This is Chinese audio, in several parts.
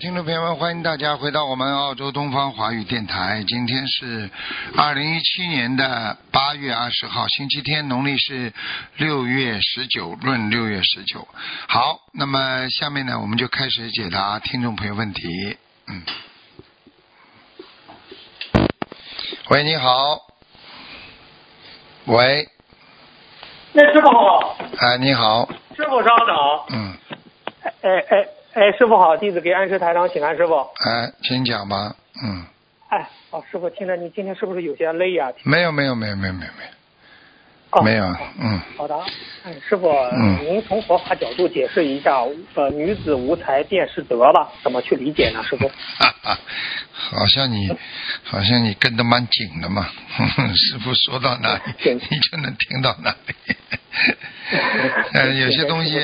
听众朋友们，欢迎大家回到我们澳洲东方华语电台。今天是二零一七年的八月二十号，星期天，农历是六月十九，闰六月十九。好，那么下面呢，我们就开始解答听众朋友问题。嗯，喂，你好。喂，那师傅好，哎，你好，师傅稍等。嗯，哎哎哎，师傅好，弟子给安师台长请安，师傅。哎，请讲吧。嗯，哎，哦，师傅，听着你今天是不是有些累呀、没有，没有，没有，没有，没有，没有。哦没有，嗯，好的，哎，师傅，嗯您从佛法角度解释一下，呃，女子无才便是德吧？怎么去理解呢，师傅？哈哈，好像你，好像你跟得蛮紧的嘛。师傅说到哪里，你就能听到哪里。呃，有些东西，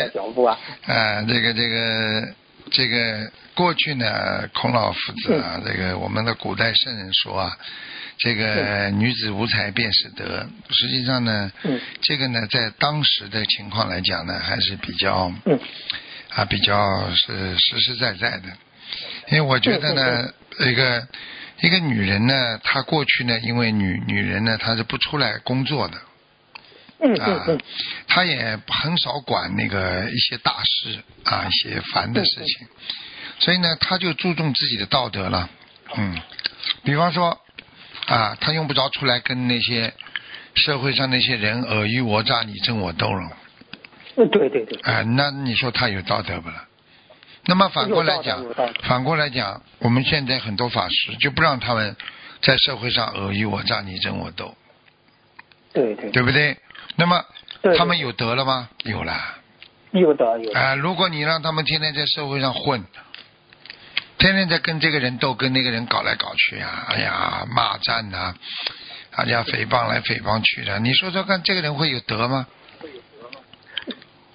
啊，这个这个这个过去呢，孔老夫子啊，这个我们的古代圣人说啊，这个女子无才便是德。实际上呢，嗯这个呢，在当时的情况来讲呢，还是比较嗯啊比较是实实在在的。因为我觉得呢，一个一个女人呢，她过去呢，因为女女人呢，她是不出来工作的。嗯啊嗯嗯，，他也很少管那个一些大事啊，一些烦的事情，所以呢，她就注重自己的道德了。嗯，比方说啊，他用不着出来跟那些社会上那些人尔虞我诈、你争我斗了。嗯，对对对，啊，那你说他有道德不啦？那么反过来讲反过来讲，我们现在很多法师就不让他们在社会上尔虞我诈、你争我斗，对对，对不对？那么他们有德了吗？有了。有德有的，啊、如果你让他们天天在社会上混，天天在跟这个人斗，跟那个人搞来搞去啊，哎呀，骂战呐、大家诽谤来诽谤去的，你说说看，这个人会有德吗？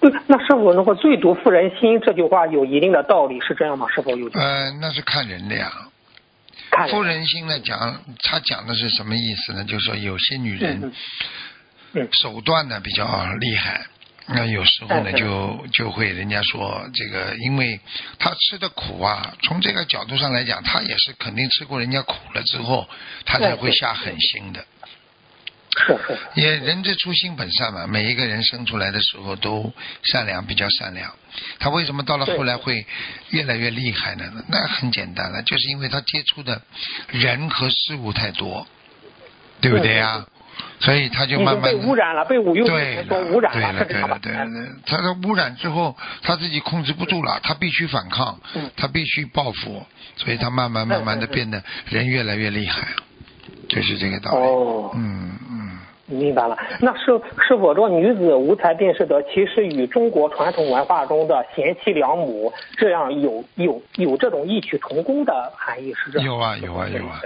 对，那是否那个“最毒妇人心”这句话有一定的道理，是这样吗？是否有呃，那是看人的呀。看妇人心呢，讲他讲的是什么意思呢？就是说有些女嗯人手段呢比较厉害，那有时候呢就就会人家说这个，因为他吃的苦啊，从这个角度上来讲，他也是肯定吃过人家苦了之后，他才会下狠心的。是是是，也人之初性本善嘛，每一个人生出来的时候都善良，比较善良。他为什么到了后来会越来越厉害呢？那很简单了，就是因为他接触的人和事物太多，对不对呀？所以他就慢慢被污染了，被五六对年说污染了，对？对了，对，他的污染之后，他自己控制不住了，他必须反抗嗯，他必须报复，所以他慢慢慢慢的变得人越来越厉害，就是这个道理。哦，嗯嗯。明白了。那是是否说女子无才便是德，其实与中国传统文化中的贤妻良母这样有有有这种异曲同工的含义，是这样？有啊有啊有啊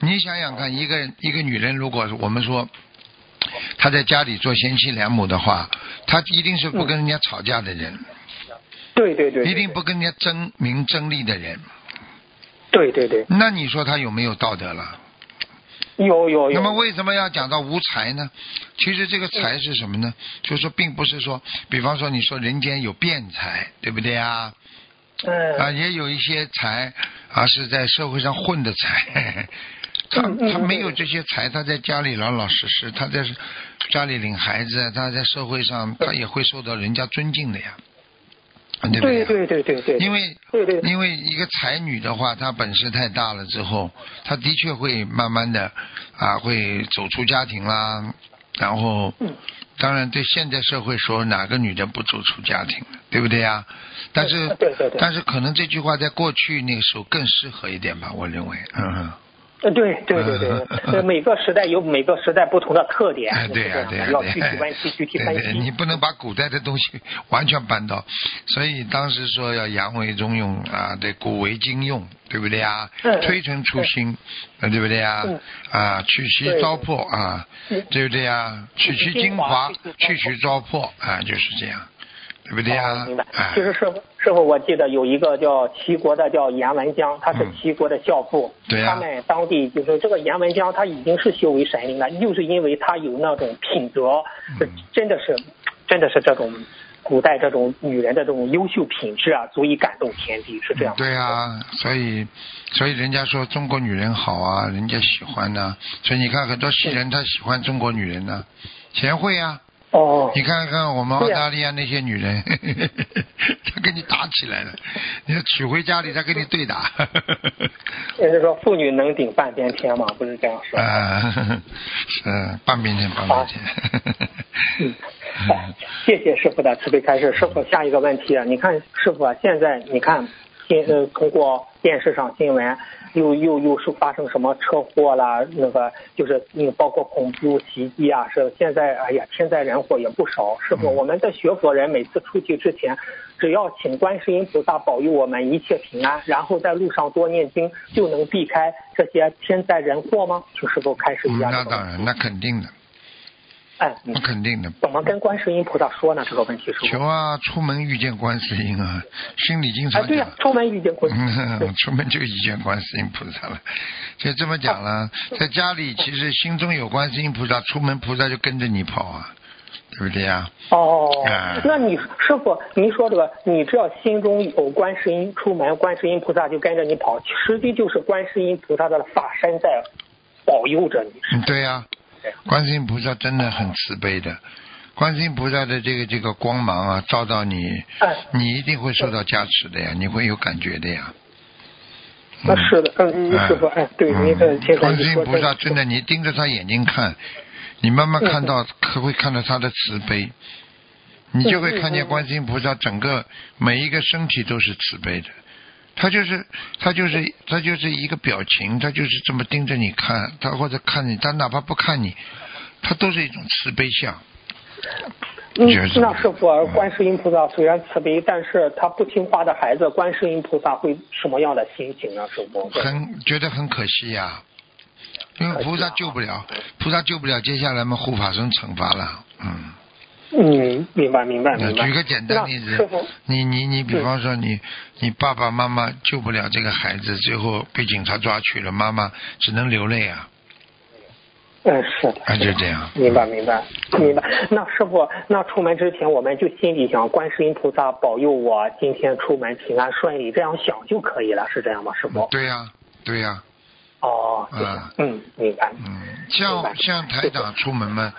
你想想看，一个一个女人，如果我们说她在家里做贤妻良母的话，她一定是不跟人家吵架的人，对对对，一定不跟人家争名争利的人。对对对，那你说她有没有道德了？有有有。那么为什么要讲到无才呢？其实这个才是什么呢？就是说，并不是说，比方说你说人间有辩才，对不对啊？嗯啊，也有一些才啊是在社会上混的才，他他没有这些才，他在家里老老实实，他在家里领孩子，他在社会上他也会受到人家尊敬的呀，对不对对？对对对对，因为对对因为一个才女的话，她本事太大了之后，她的确会慢慢的啊，会走出家庭啦，然后嗯当然对现在社会说哪个女的不走出家庭的，对不对呀？但是对对对但是可能这句话在过去那个时候更适合一点吧，我认为，嗯。呃，对对对对，呃，每个时代有每个时代不同的特点，哎，对呀、是这对呀、样的要具体分析，具体分对对，你。不能把古代的东西 完全搬到，所以当时说要扬为中用啊，对，古为今用，对不对啊？嗯推陈出新，呃对不对啊嗯？啊，取其糟粕啊嗯，对不对啊？取其精华，去其糟粕啊，就是这样。对不对呀、哦明白。哎其实师傅，师傅，我记得有一个叫齐国的叫颜文江，他是嗯齐国的教父。对啊他们当地就是这个颜文江，他已经是修为神灵了，就是因为他有那种品德，真的是，真的是这种古代这种女人的这种优秀品质啊，足以感动天地，是这样吗。对啊，所以所以人家说中国女人好啊，人家喜欢呢、所以你看很多西人他喜欢中国女人呢、贤惠啊。哦，你看看我们澳大利亚那些女人，她跟你打起来了，你要娶回家里，她跟你对打。也就是说妇女能顶半边天嘛，不是这样说。啊，是半边天，半边天。嗯，哎，谢谢师傅的慈悲开示。师傅，下一个问题啊，你看师傅啊，现在你看现呃通过电视上新闻，又又又是发生什么车祸啦，那个就是嗯包括恐怖袭击啊，是现在哎呀天灾人祸也不少。师傅，嗯我们的学佛人每次出去之前，只要请观世音菩萨保佑我们一切平安，然后在路上多念经，就能避开这些天灾人祸吗？请师傅开始一嗯下这个问题。那当然，那肯定的，哎，嗯那肯定的。怎么跟观世音菩萨说呢？这个问题是不？求啊，出门遇见观世音啊，心里经哎，常对呀、讲。出门遇见观世音。出门就遇见观世音菩萨了，就这么讲了。在家里其实心中有观世音菩萨，出门菩萨就跟着你跑啊，对不对呀？哦哎，那你师傅，您说这个，你只要心中有观世音，出门观世音菩萨就跟着你跑，实际就是观世音菩萨的法身在保佑着你。嗯，对呀、观世音菩萨真的很慈悲的，观世音菩萨的这个这个光芒啊，照到你，哎，你一定会受到加持的呀，你会有感觉的呀。那是的，嗯，嗯师傅，哎，对，您这现在观世音菩萨真的，你盯着他眼睛看，你慢慢看到，可会看到他的慈悲，你就会看见观世音菩萨整个每一个身体都是慈悲的。他就是他就是他就是一个表情，他就是这么盯着你看，他或者看你，他哪怕不看你，他都是一种慈悲相。那师傅，观世音菩萨虽然慈悲，但是他不听话的孩子，观世音菩萨会什么样的心情呢？师傅？很觉得很可惜呀、因为菩萨救不了，菩萨救不了，接下来嘛护法神惩罚了，嗯。嗯，明白，明白，明白。举个简单例子你你你，比方说你你爸爸妈妈救不了这个孩子，最后被警察抓去了，妈妈只能流泪啊，嗯，是的，啊就这样。明白，明白，明白。那师傅，那出门之前，我们就心里想，观世音菩萨保佑我今天出门平安顺利，这样想就可以了，是这样吗，师傅？对呀、对呀、哦，嗯嗯，明白。嗯，像像台长出门嘛，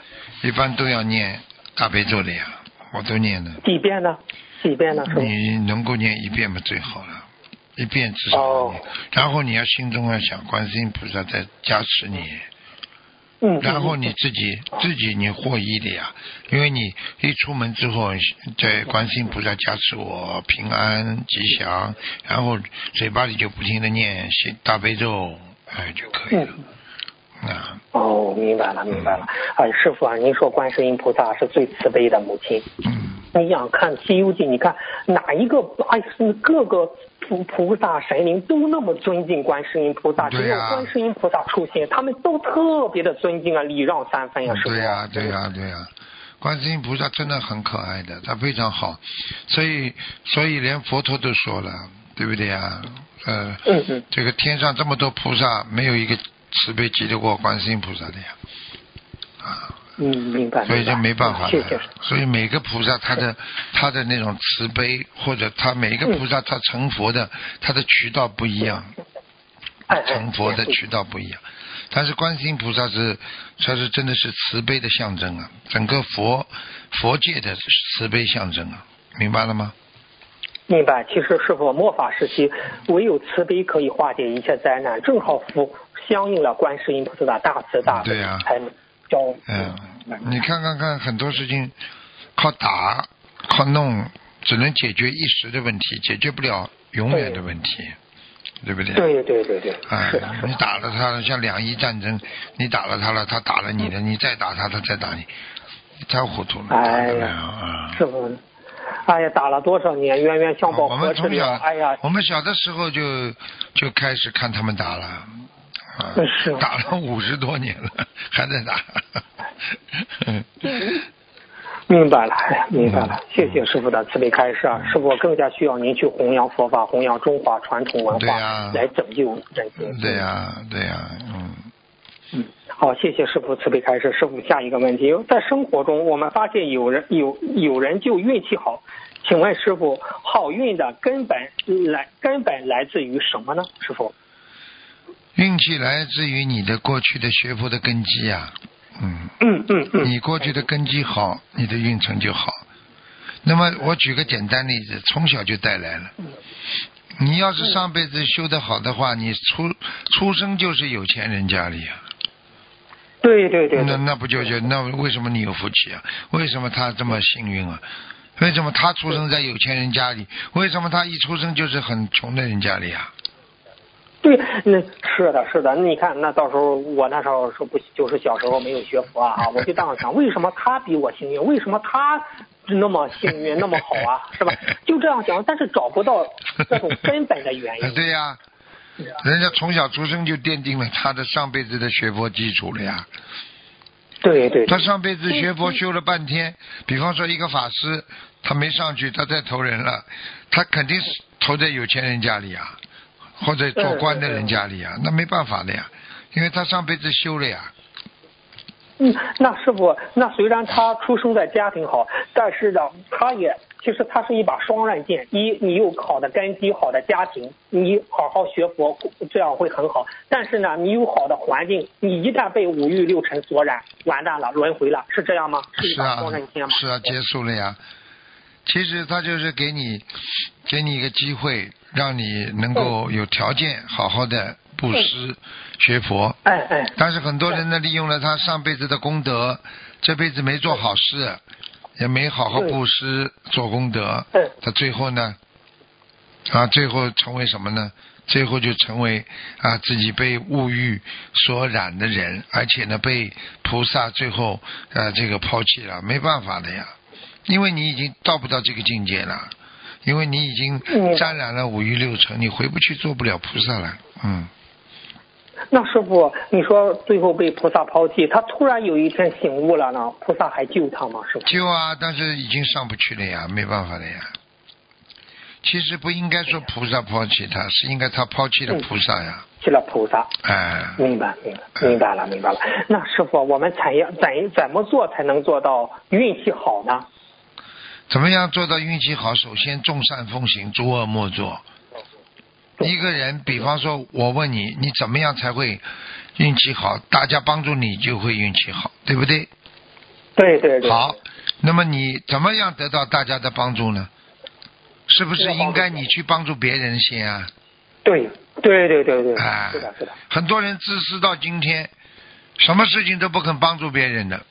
一般都要念大悲咒的呀，我都念了。几遍呢？几遍呢？你能够念一遍嘛最好了，一遍至少。然后你要心中要想观世音菩萨在加持你。嗯。然后你自己自己你获益的呀，因为你一出门之后，在观世音菩萨加持我平安吉祥，然后嘴巴里就不停的念心大悲咒，哎就可以了。啊，哦，明白了，明白了。哎，师傅啊，您说观世音菩萨是最慈悲的母亲。嗯，你想看《西游记》，你看哪一个哎，各个菩菩萨神灵都那么尊敬观世音菩萨，只有观世音菩萨出现，他们都特别的尊敬啊，礼让三分啊，师傅。对呀、对呀、对呀、观世音菩萨真的很可爱的，他非常好，所以所以连佛陀都说了，对不对呀？呃，嗯嗯这个天上这么多菩萨，没有一个慈悲及得过观世音菩萨的呀，啊。嗯，明白。所以就没办法谢谢。。所以每个菩萨他的他的那种慈悲，或者他每一个菩萨他成佛的他的渠道不一样，成佛的渠道不一样。但是观世音菩萨是，他是真的是慈悲的象征啊，整个佛佛界的慈悲象征啊，明白了吗？明白，其实师傅末法时期，唯有慈悲可以化解一切灾难，正好符相应了观世音菩萨的大慈大悲，对呀。才叫嗯，你看看看，很多事情靠打靠弄，只能解决一时的问题，解决不了永远的问题，对。不对？对对对对，哎是的，是你，打了他了，像两伊战争，你打了他了，他打了你了，你再打他，他再打你，太糊涂了，哎呀是不对啊？师傅，哎呀，打了多少年，冤冤相报我何时了？们从小，哎呀，我们小的时候就就开始看他们打了，是，打了五十多年了，还在打。明白了，哎，明白了，谢谢师傅的慈悲开示啊！师傅更加需要您去弘扬佛法，弘扬中华传统文化，来拯救人间。对呀、对呀、嗯，嗯，好，谢谢师傅慈悲开示。师傅，下一个问题，在生活中我们发现有人有有人就运气好，请问师傅，好运的根本来根本来自于什么呢？师傅？运气来自于你的过去的学佛的根基呀、嗯，嗯嗯嗯，你过去的根基好，你的运程就好。那么我举个简单例子，从小就带来了。你要是上辈子修得好的话，你出出生就是有钱人家里啊，对对对对，那那不就就那为什么你有福气啊？为什么他这么幸运啊？为什么他出生在有钱人家里？为什么他一出生就是很穷的人家里啊？对，那是的，是的。你看，那到时候我那时候说不就是小时候没有学佛啊，我就这样想，为什么他比我幸运？为什么他那么幸运，那么好啊？是吧？就这样想，但是找不到那种根本的原 因。对呀、人家从小出生就奠定了他的上辈子的学佛基础了呀。对对对，他上辈子学佛修了半天，比方说一个法师，他没上去，他再投人了，他肯定是投在有钱人家里呀，或者做官的人家里啊，那没办法的呀，因为他上辈子修了呀。嗯，那师傅，那虽然他出生在家庭好，但是呢，他也其实他是一把双刃剑。一，你有好的根基、好的家庭，你好好学佛，这样会很好。但是呢，你有好的环境，你一旦被五欲六尘所染，完蛋了，轮回了，是这样吗？是一把双刃剑吗？，是啊，结束了呀。其实他就是给你，给你一个机会，让你能够有条件好好的布施、学佛。哎哎，但是很多人呢，利用了他上辈子的功德，这辈子没做好事，也没好好布施做功德，嗯他最后呢，啊，最后成为什么呢？最后就成为啊自己被物欲所染的人，而且呢被菩萨最后啊这个抛弃了，没办法的呀，因为你已经到不到这个境界了，因为你已经嗯沾染了五欲六尘，你回不去做不了菩萨了，嗯。那师傅，你说最后被菩萨抛弃，他突然有一天醒悟了呢，菩萨还救他吗？师傅？救啊，但是已经上不去了呀，没办法了呀。其实不应该说菩萨抛弃他，是应该他抛弃了菩萨呀。去了菩萨。哎，明白，明白，明白了，明白了。那师傅，我们怎样怎怎么做才能做到运气好呢？怎么样做到运气好？首先众善奉行，诸恶莫作。一个人，比方说，我问你，你怎么样才会运气好？大家帮助你就会运气好，对不对？对对对。好，那么你怎么样得到大家的帮助呢？是不是应该你去帮助别人先啊？对对对对对，啊是的，是的。很多人自私到今天，什么事情都不肯帮助别人的，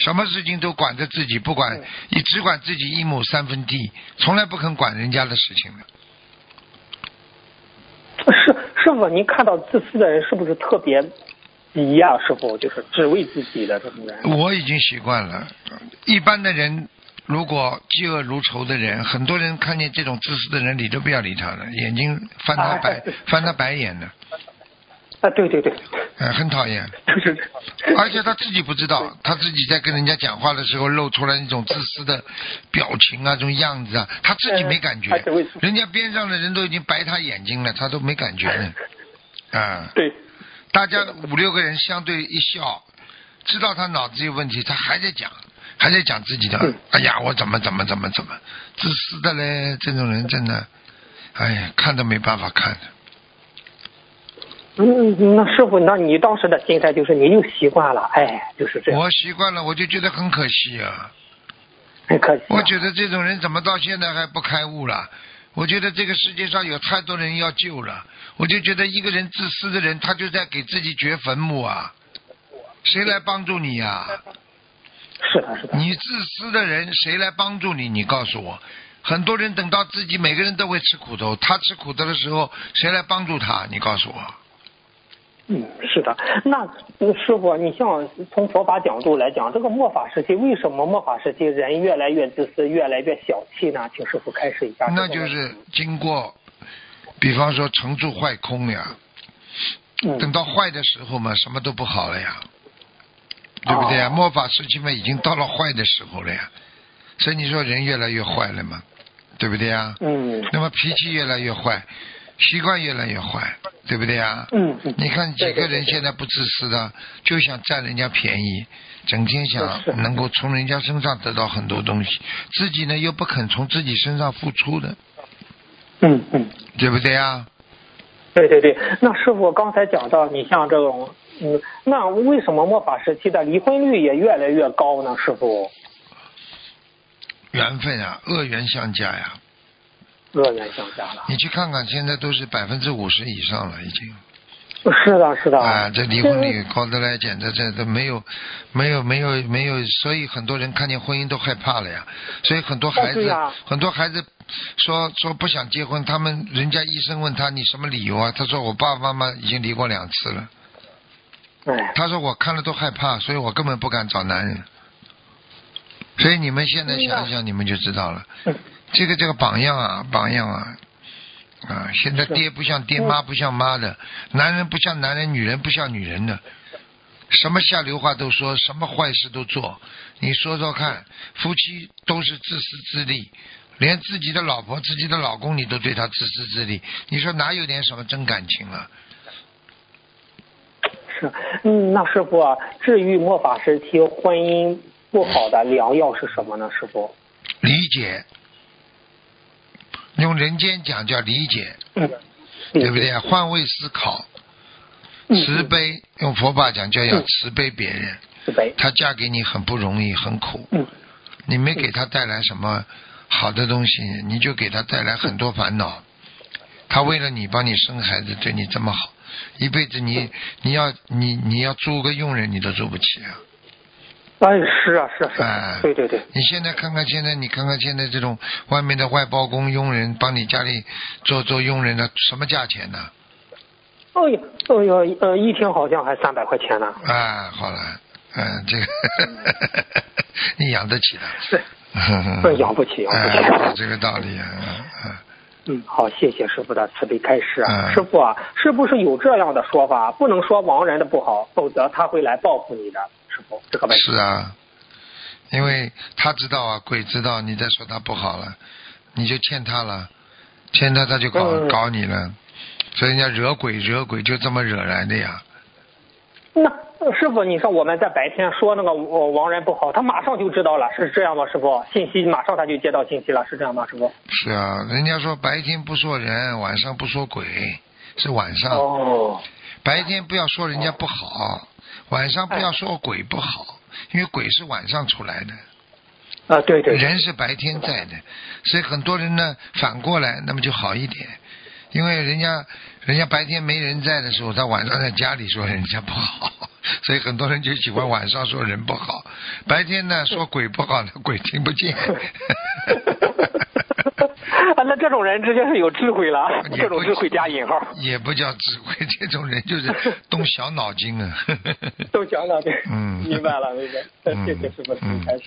什么事情都管着自己，不管你只管自己一亩三分地，从来不肯管人家的事情的。师师傅，您看到自私的人是不是特别急呀、师傅，就是只为自己的这种人。我已经习惯了，一般的人。如果嫉恶如仇的人，很多人看见这种自私的人，理都不要理他了，眼睛翻他白、哎翻他白眼的，啊，对对对，呃，很讨厌。而且他自己不知道，他自己在跟人家讲话的时候露出来那种自私的表情啊，这种样子啊，他自己没感觉。人家边上的人都已经白他眼睛了，他都没感觉呢。啊，对，大家五六个人相对一笑，知道他脑子有问题，他还在讲，还在讲自己的嗯。哎呀，我怎么怎么怎么怎么，自私的嘞，这种人真的，哎呀，看都没办法看的。嗯，那师傅，那你当时的心态就是你又习惯了，哎，就是这样，我习惯了，我就觉得很可惜啊。很可惜、啊。我觉得这种人怎么到现在还不开悟了？我觉得这个世界上有太多人要救了，我就觉得一个人自私的人，他就在给自己掘坟墓啊！谁来帮助你呀、是的，是的。你自私的人，谁来帮助你？你告诉我。很多人等到自己每个人都会吃苦头，他吃苦头的时候，谁来帮助他？你告诉我。嗯，是的。那嗯师傅，你像从佛法角度来讲，这个末法时期为什么末法时期人越来越自私，越来越小气呢？请师傅开始一下。那就是经过，比方说成住坏空呀，等嗯，到坏的时候嘛，什么都不好了呀，对不对啊？哦末法时期嘛，已经到了坏的时候了呀。所以你说人越来越坏了嘛，对不对呀？嗯那么脾气越来越坏，习惯越来越坏，对不对呀？嗯嗯，你看几个人现在不自私的，就想占人家便宜，整天想能够从人家身上得到很多东西，自己呢又不肯从自己身上付出的，嗯嗯。对不对呀？对对对，那师傅刚才讲到，你像这种，嗯，那为什么末法时期的离婚率也越来越高呢？师傅，缘分啊，恶缘相加呀。恶缘相加了。你去看看，现在都是百分之五十以上了，已经。是的，是的。啊，这离婚率高得来，简直这都没有，没有，没有，没有，所以很多人看见婚姻都害怕了呀。所以很多孩子，很多孩子说说不想结婚，他们人家医生问他你什么理由啊？他说我爸爸妈妈已经离过两次了。哎，他说我看了都害怕，所以我根本不敢找男人。所以你们现在想一想，你们就知道了。嗯这个这个榜样啊，榜样啊，啊！现在爹不像爹，嗯妈不像妈的，男人不像男人，女人不像女人的，什么下流话都说，什么坏事都做。你说说看，夫妻都是自私自利，连自己的老婆、自己的老公，你都对他自私自利，你说哪有点什么真感情啊？是，嗯，那师傅啊，治愈末法时期婚姻不好的良药是什么呢？师傅？理解，用人间讲叫理解，嗯，对不对？换位思考，嗯？慈悲，用佛法讲叫要慈悲别人。慈悲。她嫁给你很不容易，很苦，嗯你没给她带来什么好的东西，你就给她带来很多烦恼。她为了你帮你生孩子，对你这么好，一辈子你你要你你要租个佣人，你都租不起啊！哎，是啊，是啊，是哎啊，对对对。你现在看看现在，你看看现在这种外面的外包工佣人帮你家里做做佣人的，什么价钱呢？哎呀，哎呀，呃，一天好像还三百块钱呢。啊，好了，嗯、这个 你养得起的。是，呃养不起，养不哎，起。这个道理啊，嗯嗯，好，谢谢师傅的慈悲开示啊。嗯师傅啊，是不是有这样的说法？不能说亡人的不好，否则他会来报复你的。师傅，这个问题。是啊，因为他知道啊，鬼知道你在说他不好了，你就欠他了，欠他他就搞、嗯搞你了，所以人家惹鬼惹鬼就这么惹来的呀。那呃师傅，你说我们在白天说那个呃亡人不好，他马上就知道了，是这样吗？师傅，信息马上他就接到信息了，是这样吗？师傅？是啊，人家说白天不说人，晚上不说鬼，是晚上。哦，白天不要说人家不好，晚上不要说鬼不好，因为鬼是晚上出来的，啊，对对，人是白天在的，所以很多人呢反过来，那么就好一点，因为人家人家白天没人在的时候，他晚上在家里说人家不好，所以很多人就喜欢晚上说人不好，白天呢说鬼不好，那鬼听不见。啊，那这种人直接是有智慧了，这种不智慧加引号，也不叫智慧，这种人就是动小脑筋啊。动小脑筋，嗯明白了，明白。嗯谢谢师傅，嗯开始。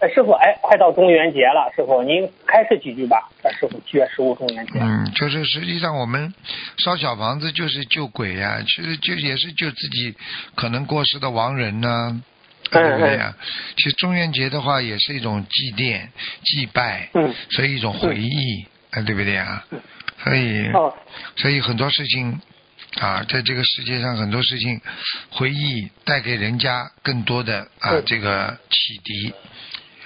哎，师傅，哎，快到中元节了，师傅您开始几句吧。哎师傅，七月十五中元节。嗯，就是实际上我们烧小房子就是救鬼呀、其实就也是救自己可能过世的亡人呢、对不对呀、其实中元节的话也是一种祭奠、祭拜，嗯，所以一种回忆，啊，对不对啊？所以，哦，所以很多事情啊，在这个世界上很多事情，回忆带给人家更多的啊嗯。这个启迪，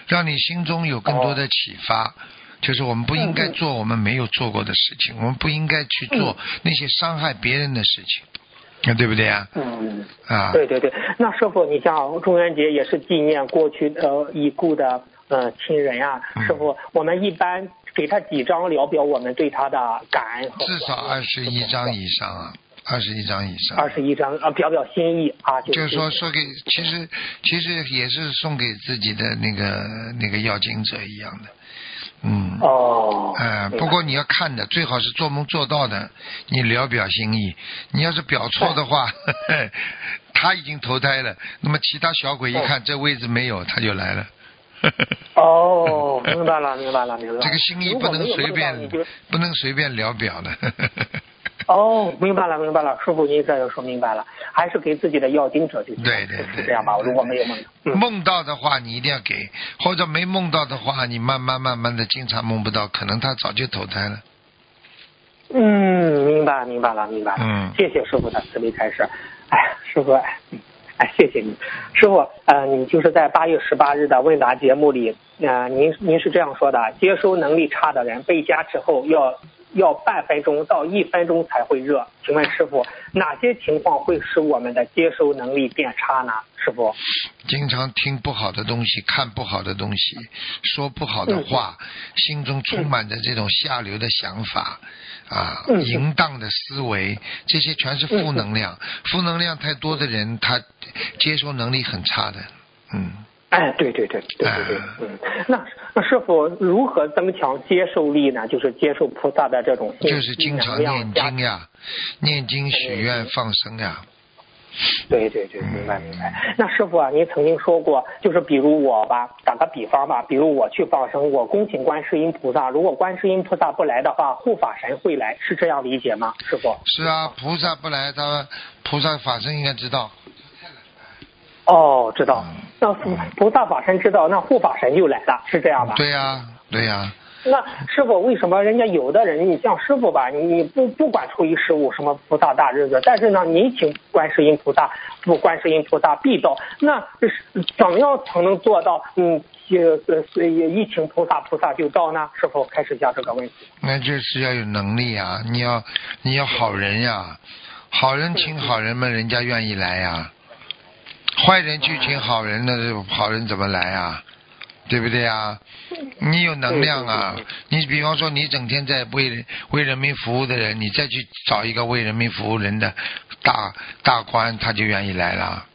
让你心中有更多的启发。就是我们不应该做我们没有做过的事情，我们不应该去做那些伤害别人的事情，啊，对不对啊？嗯。啊，对对对，那师傅，你像中元节也是纪念过去呃已故的呃亲人呀、嗯师傅，我们一般给他几张聊表我们对他的感恩至少二十一张以上啊，二十一张以上。二十一张啊，表表心意啊，就就是说，说给其实其实也是送给自己的那个那个要经者一样的，嗯。哦，呃，不过你要看的，最好是做梦做到的，你聊表心意。你要是表错的话，他已经投胎了，那么其他小鬼一看这位置没有，他就来了。哦，明白了，明白了，明白了。这个心意不能随便，不能随便聊表的。哦，明白了，明白了，师傅您这就说明白了，还是给自己的要经者就行，对对对，是这样吧？如果没有梦，嗯，梦到的话你一定要给，或者没梦到的话，你慢慢慢慢的经常梦不到，可能他早就投胎了。嗯，明白明白了，明白了。嗯谢谢师傅的慈悲开示。哎呀，师傅，哎，谢谢你，师傅。呃，你就是在八月十八日的问答节目里，呃，您您是这样说的：接收能力差的人被加持后要要半分钟到一分钟才会热。请问师傅，哪些情况会使我们的接收能力变差呢？师傅？经常听不好的东西，看不好的东西，说不好的话，心中充满着这种下流的想法，啊，嗯淫荡的思维，这些全是负能量。负能量太多的人，他接收能力很差的。嗯，哎，对对对对对对哎，嗯，那那师傅如何增强接受力呢？就是接受菩萨的这种信就是经常念经呀，念经许愿放生呀。对对对，明白明白。那师傅啊，您曾经说过，就是比如我吧，打个比方吧，比如我去放生，我恭请观世音菩萨，如果观世音菩萨不来的话，护法神会来，是这样理解吗？师傅？是啊，菩萨不来，他菩萨法身应该知道。哦，知道。嗯那菩菩萨法神知道，那护法神就来了，是这样吧？对呀、对呀、那师傅，为什么人家有的人，你像师傅吧，你你不不管初一十五什么菩萨大日子，但是呢，你请观世音菩萨，不观世音菩萨必到，那是怎么样才能做到？嗯，呃呃，一请菩萨，菩萨就到呢？师傅开始讲这个问题？那就是要有能力啊、你要你要好人呀、好人请好人们，人家愿意来呀、坏人去请好人，那好人怎么来啊？对不对啊？你有能量啊！你比方说，你整天在为为人民服务的人，你再去找一个为人民服务人的大大官，他就愿意来了，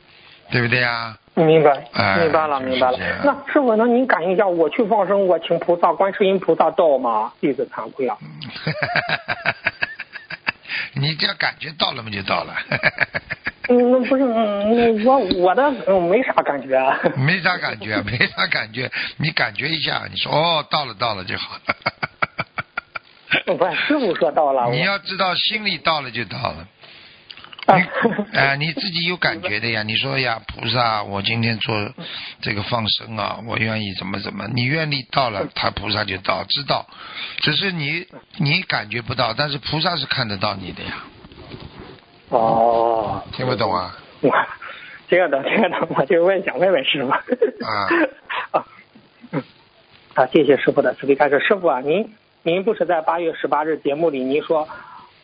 对不对啊？明白，哎明白了，明白了。那师傅，那您感应一下，我去放生，我请菩萨、观世音菩萨到吗？弟子惭愧啊。你只要感觉到了嘛，就到了。嗯，那不是，嗯，我我的嗯没啥感觉啊。没啥感觉，没啥感觉，你感觉一下，你说哦，到了到了就好了。不是，师傅说到了。你要知道，心里到了就到了。哎、你自己有感觉的呀。你说呀，菩萨，我今天做这个放生啊，我愿意怎么怎么，你愿力到了，他菩萨就到，知道。只是你你感觉不到，但是菩萨是看得到你的呀。哦，听不懂啊？我听得懂，听得懂，我就问想问问师傅。啊啊，嗯，啊，谢谢师傅的慈悲开示。师傅啊，您您不是在八月十八日节目里您说，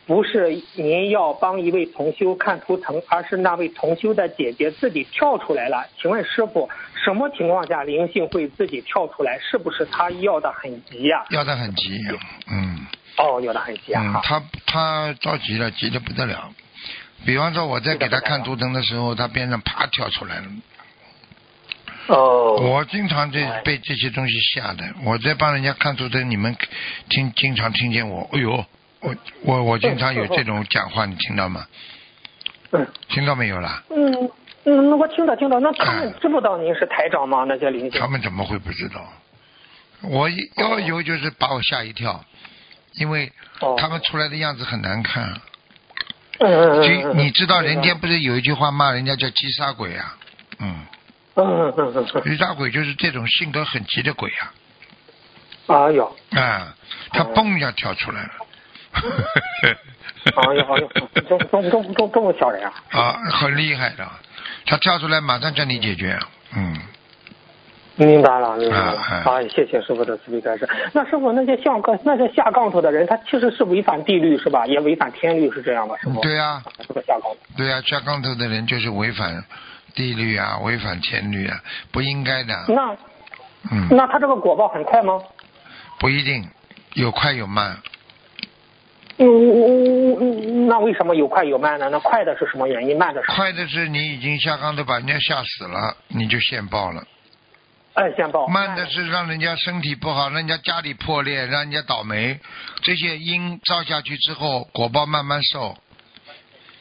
不是您要帮一位同修看图腾，而是那位同修的姐姐自己跳出来了。请问师傅，什么情况下灵性会自己跳出来？是不是他要的很急呀、要的很急，嗯。哦，要的很急啊。嗯，他他着急了，急得不得了。比方说我在给他看图腾的时候，他边上啪跳出来了。哦。我经常这被这些东西吓的。我在帮人家看图腾，你们听经常听见我，哎呦，我我我经常有这种讲话，你听到吗？嗯听到没有啦？嗯嗯，那我听到听到，那他们知不知道您是台长吗？那些邻居他？们怎么会不知道？我要有就是把我吓一跳，因为哦他们出来的样子很难看。你知道人间不是有一句话骂人家叫急杀鬼啊？嗯，嗯嗯嗯嗯杀鬼就是这种性格很急的鬼啊，哎呦，啊，他嘣一下跳出来了。哎呦哎呦，这这这这这么吓人啊！啊，很厉害的，他跳出来马上叫你解决，嗯，明白了，明白了。啊哎，谢谢师傅的慈悲开示。那师傅，那些下杠那些下杠头的人，他其实是违反地律是吧？也违反天律是这样吧？师傅？对呀、这个下杠头。对呀、下杠头的人就是违反地律啊，违反天律啊，不应该的，那嗯，那他这个果报很快吗？不一定，有快有慢，嗯嗯嗯，那为什么有快有慢呢？那快的是什么原因？慢的是？快的是你已经下杠头把人家吓死了，你就现报了。哎。慢的是让人家身体不好，让人家家里破裂，让人家倒霉，这些因造下去之后，果报慢慢受。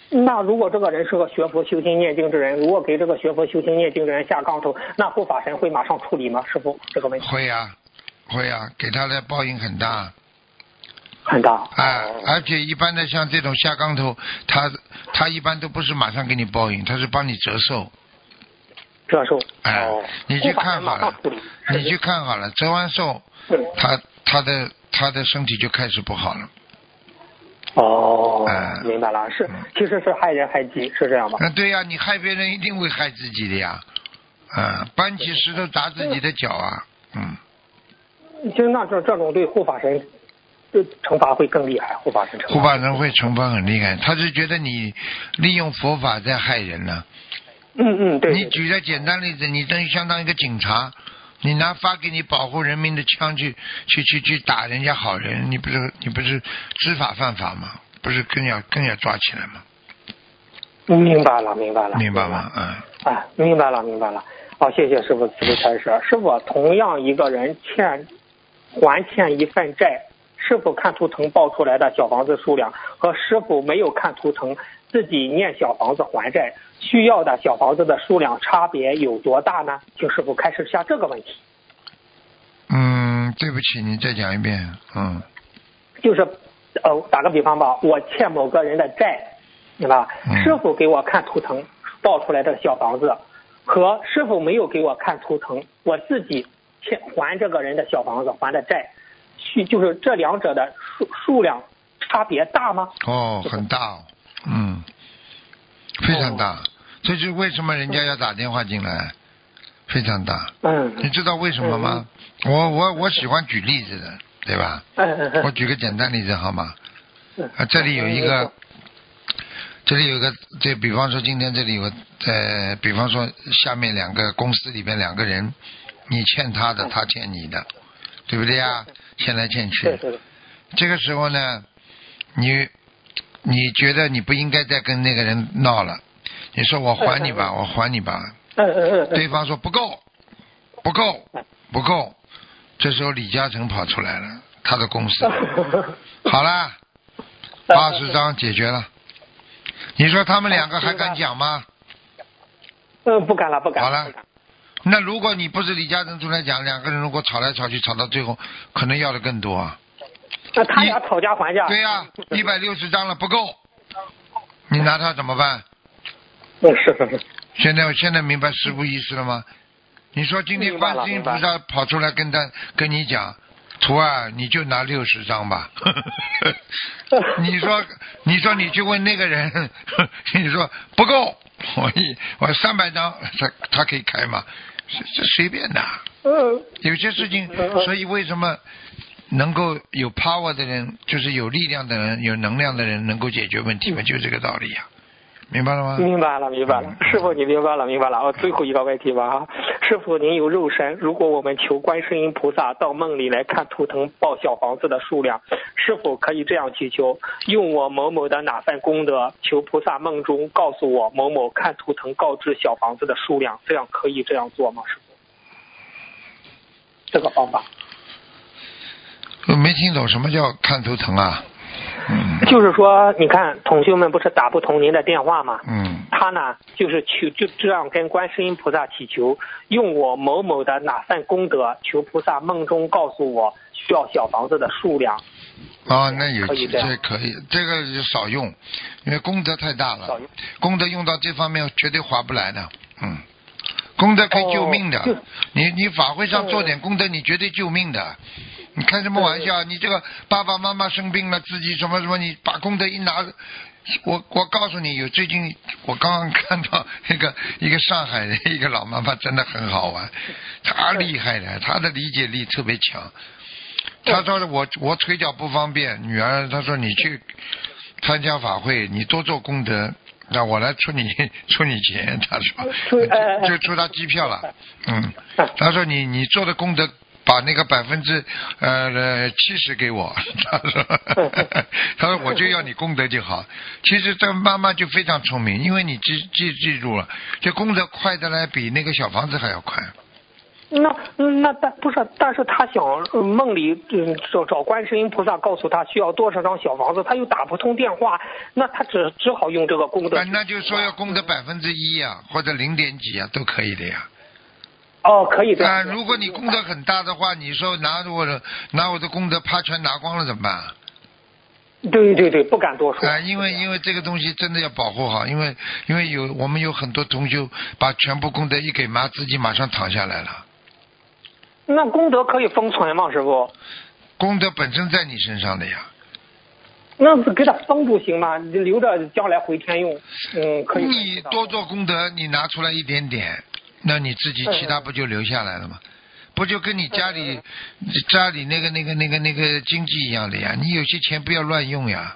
那如果这个人是个学佛修心念经之人，如果给这个学佛修心念经之人下杠头，那护法神会马上处理吗？师傅，这个问题。会呀、会呀、给他的报应很大。很大。啊哦，而且一般的像这种下杠头，他他一般都不是马上给你报应，他是帮你折寿。这时候哎哦，你去看好了你去看好了，折完寿，嗯他他的他的身体就开始不好了。哦哎，明白了，是嗯其实是害人害己，是这样吧？嗯，对呀、你害别人一定会害自己的呀。啊，搬起石头砸自己的脚啊。嗯，其实那这这种对护法神，的惩罚会更厉害，护法神惩罚。护法神会惩罚很厉害，他是觉得你利用佛法在害人呢。嗯嗯，对。你举个简单例子，你等于相当于一个警察，你拿发给你保护人民的枪去去去去打人家好人，你不是你不是知法犯法吗？不是更要更要抓起来吗？明白了，明白了，明白吗？嗯，啊，明白了，明白了。好，谢谢师傅慈悲开示。师傅，同样一个人欠还欠一份债，师傅看图腾报出来的小房子数量和师傅没有看图腾自己念小房子还债需要的小房子的数量差别有多大呢？请师傅开始下这个问题。嗯，对不起，你再讲一遍。嗯就是呃，打个比方吧，我欠某个人的债，对吧？嗯师傅给我看图腾报出来的小房子，和师傅没有给我看图腾，我自己欠还这个人的小房子还的债，需就是这两者的数数量差别大吗？哦，很大哦，嗯，非常大，这就是为什么人家要打电话进来，非常大。嗯。你嗯知道为什么吗？我我我喜欢举例子的，对吧？嗯嗯嗯。我举个简单例子好吗？嗯。啊，这里有一个，这里有个，这比方说今天这里有个，呃，比方说下面两个公司里面两个人，你欠他的，他欠你的，对不对呀？欠来欠去，这个时候呢，你你觉得你不应该再跟那个人闹了，你说我还你吧，我还你吧，嗯嗯嗯嗯，对方说不够，不够，不够，这时候李嘉诚跑出来了，他的公司，好啦，八十张解决了，你说他们两个还敢讲吗？嗯，不敢了，不敢好了那如果你不是李嘉诚出来讲，两个人如果吵来吵去，吵到最后，可能要的更多啊。那他俩讨价还价，对呀、一百六十张了不够，你拿他怎么办？嗯是是是，现在现在明白师傅意思了吗？你说今天观世音菩萨跑出来跟他跟你讲，徒儿你就拿六十张吧。你说你说你去问那个人，你说不够，我一我三百张，他他可以开吗？这这随便的，嗯有些事情所以为什么能够有 power 的人，就是有力量的人，有能量的人，能够解决问题嘛？就这个道理呀、明白了吗？明白了，明白了，师傅你明白了，明白了。哦，最后一个问题吧哈，师傅您有肉身，如果我们求观世音菩萨到梦里来看图腾报小房子的数量，是否可以这样祈求？用我某某的哪份功德，求菩萨梦中告诉我某某看图腾告知小房子的数量，这样可以这样做吗？师傅？这个方法我没听懂什么叫看图腾啊？嗯。就是说，你看同学们不是打不通您的电话吗？嗯。他呢，就是求就这样跟观世音菩萨祈求，用我某某的哪份功德，求菩萨梦中告诉我需要小房子的数量。哦，那也这可以这可以，这个就少用，因为功德太大了，功德用到这方面绝对划不来的，嗯，功德可以救命的，哦你你法会上做点功德，你绝对救命的。你开什么玩笑？你这个爸爸妈妈生病了，自己什么什么，你把功德一拿，我我告诉你，有最近我刚刚看到一个 一个上海的一个老妈妈，真的很好玩，她厉害的，她的理解力特别强。她说我我腿脚不方便，女儿她说你去参加法会，你多做功德，那我来出你 出你钱。他说就出他机票了，嗯，他说你你做的功德。把那个百分之呃七十给我，他说，他说我就要你功德就好。其实这妈妈就非常聪明，因为你记记记住了，这功德快的来比那个小房子还要快。那那但不是，但是他想呃梦里嗯找找观世音菩萨，告诉他需要多少张小房子，他又打不通电话，那他只只好用这个功德啊，。那就说要功德百分之一呀，或者零点几啊，都可以的呀。哦，可以的啊，如果你功德很大的话，你说拿我的拿我的功德啪全拿光了怎么办？对对对，不敢多说。啊，因为因为这个东西真的要保护好，因为因为有我们有很多同修把全部功德一给妈，自己马上躺下来了。那功德可以封存吗，师傅？功德本身在你身上的呀。那给他封住行吗？留着将来回天用，嗯，可以。你多做功德，你拿出来一点点，那你自己其他不就留下来了吗？不就跟你家里家里那个那个那个那个经济一样的呀？你有些钱不要乱用呀。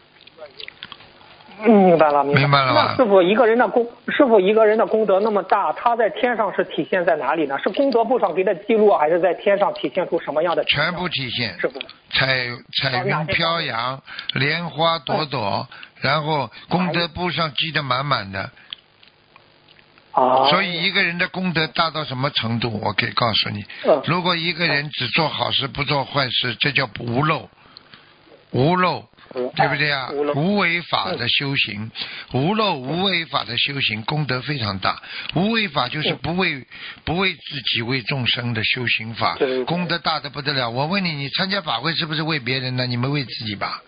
明白了，明白了吧？那师傅一个人的功，师傅一个人的功德那么大，他在天上是体现在哪里呢？是功德簿上给他记录，还是在天上体现出什么样的？全部体现。师傅。彩彩云飘扬，莲花朵朵，然后功德簿上记得满满的。啊。所以一个人的功德大到什么程度？我可以告诉你，如果一个人只做好事不做坏事，这叫无漏，无漏。对不对啊？无为法的修行，无漏无为法的修行，功德非常大。无为法就是不为不为自己为众生的修行法，功德大的不得了。我问你，你参加法会是不是为别人呢？你们为自己吧。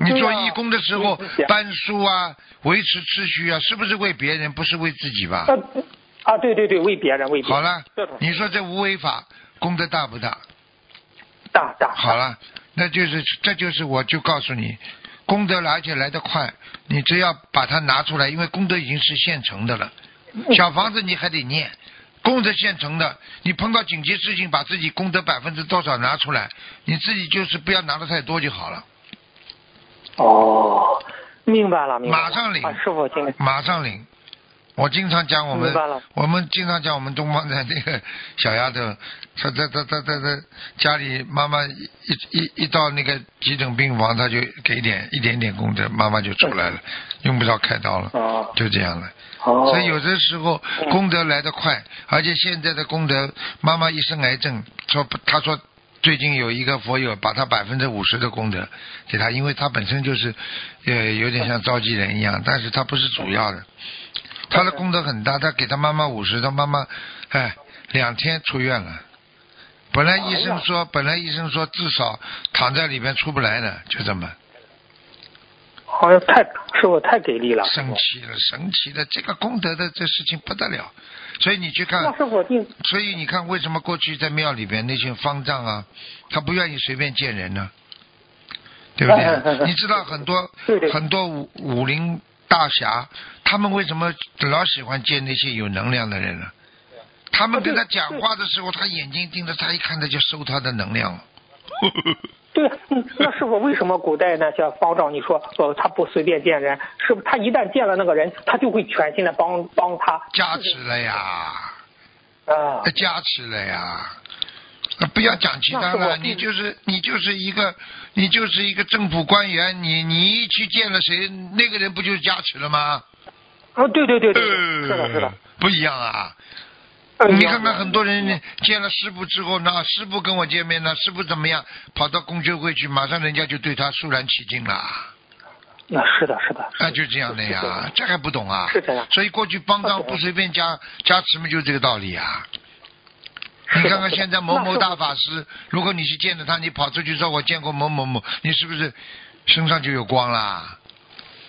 你做义工的时候搬书啊，维持秩序啊，是不是为别人？不是为自己吧？啊，对对对，为别人为。好了，你说这无为法功德大不大？大大。好了。那就是，这就是我就告诉你，功德而且来得快，你只要把它拿出来，因为功德已经是现成的了。小房子你还得念，功德现成的，你碰到紧急事情，把自己功德百分之多少拿出来，你自己就是不要拿的太多就好了。哦，明白了，明白了。马上领，师傅，马上领。我经常讲我们，我们经常讲我们东方的那个小丫头，她她她她她她家里妈妈一一一到那个急诊病房，她就给点一点点功德，妈妈就出来了，用不着开刀了，就这样了。所以有的时候功德来得快，而且现在的功德，妈妈一生癌症，说她说最近有一个佛友把他百分之五十的功德给他，因为他本身就是呃有点像召集人一样，但是他不是主要的。他的功德很大，他给他妈妈五十，他妈妈，哎，两天出院了。本来医生说，本来医生说至少躺在里边出不来的，就这么。好像太师傅太给力了。神奇了，神奇的，这个功德的这事情不得了。所以你去看。所以你看，为什么过去在庙里边那些方丈啊，他不愿意随便见人呢？对不对？你知道很多很多武武林。大侠，他们为什么老喜欢见那些有能量的人呢？他们跟他讲话的时候，他眼睛盯着他，一看他就收他的能量。对，那师傅为什么古代那些方丈，你说呃他不随便见人，是不？他一旦见了那个人，他就会全心的帮帮他加持了呀，啊，加持了呀。不要讲其他了，你就是你就是一个你就是一个政府官员，你你一去见了谁，那个人不就是加持了吗？啊，对对对对，是的，是的，不一样啊。你看看很多人见了师傅之后，那师傅跟我见面呢，师傅怎么样？跑到公修会去，马上人家就对他肃然起敬了。那是的，是的。那就这样的呀，这还不懂啊？是这样。所以过去帮张不随便加加持嘛，就这个道理啊。你看看现在某某大法师，如果你去见了他，你跑出去说我见过某某某，你是不是身上就有光啦？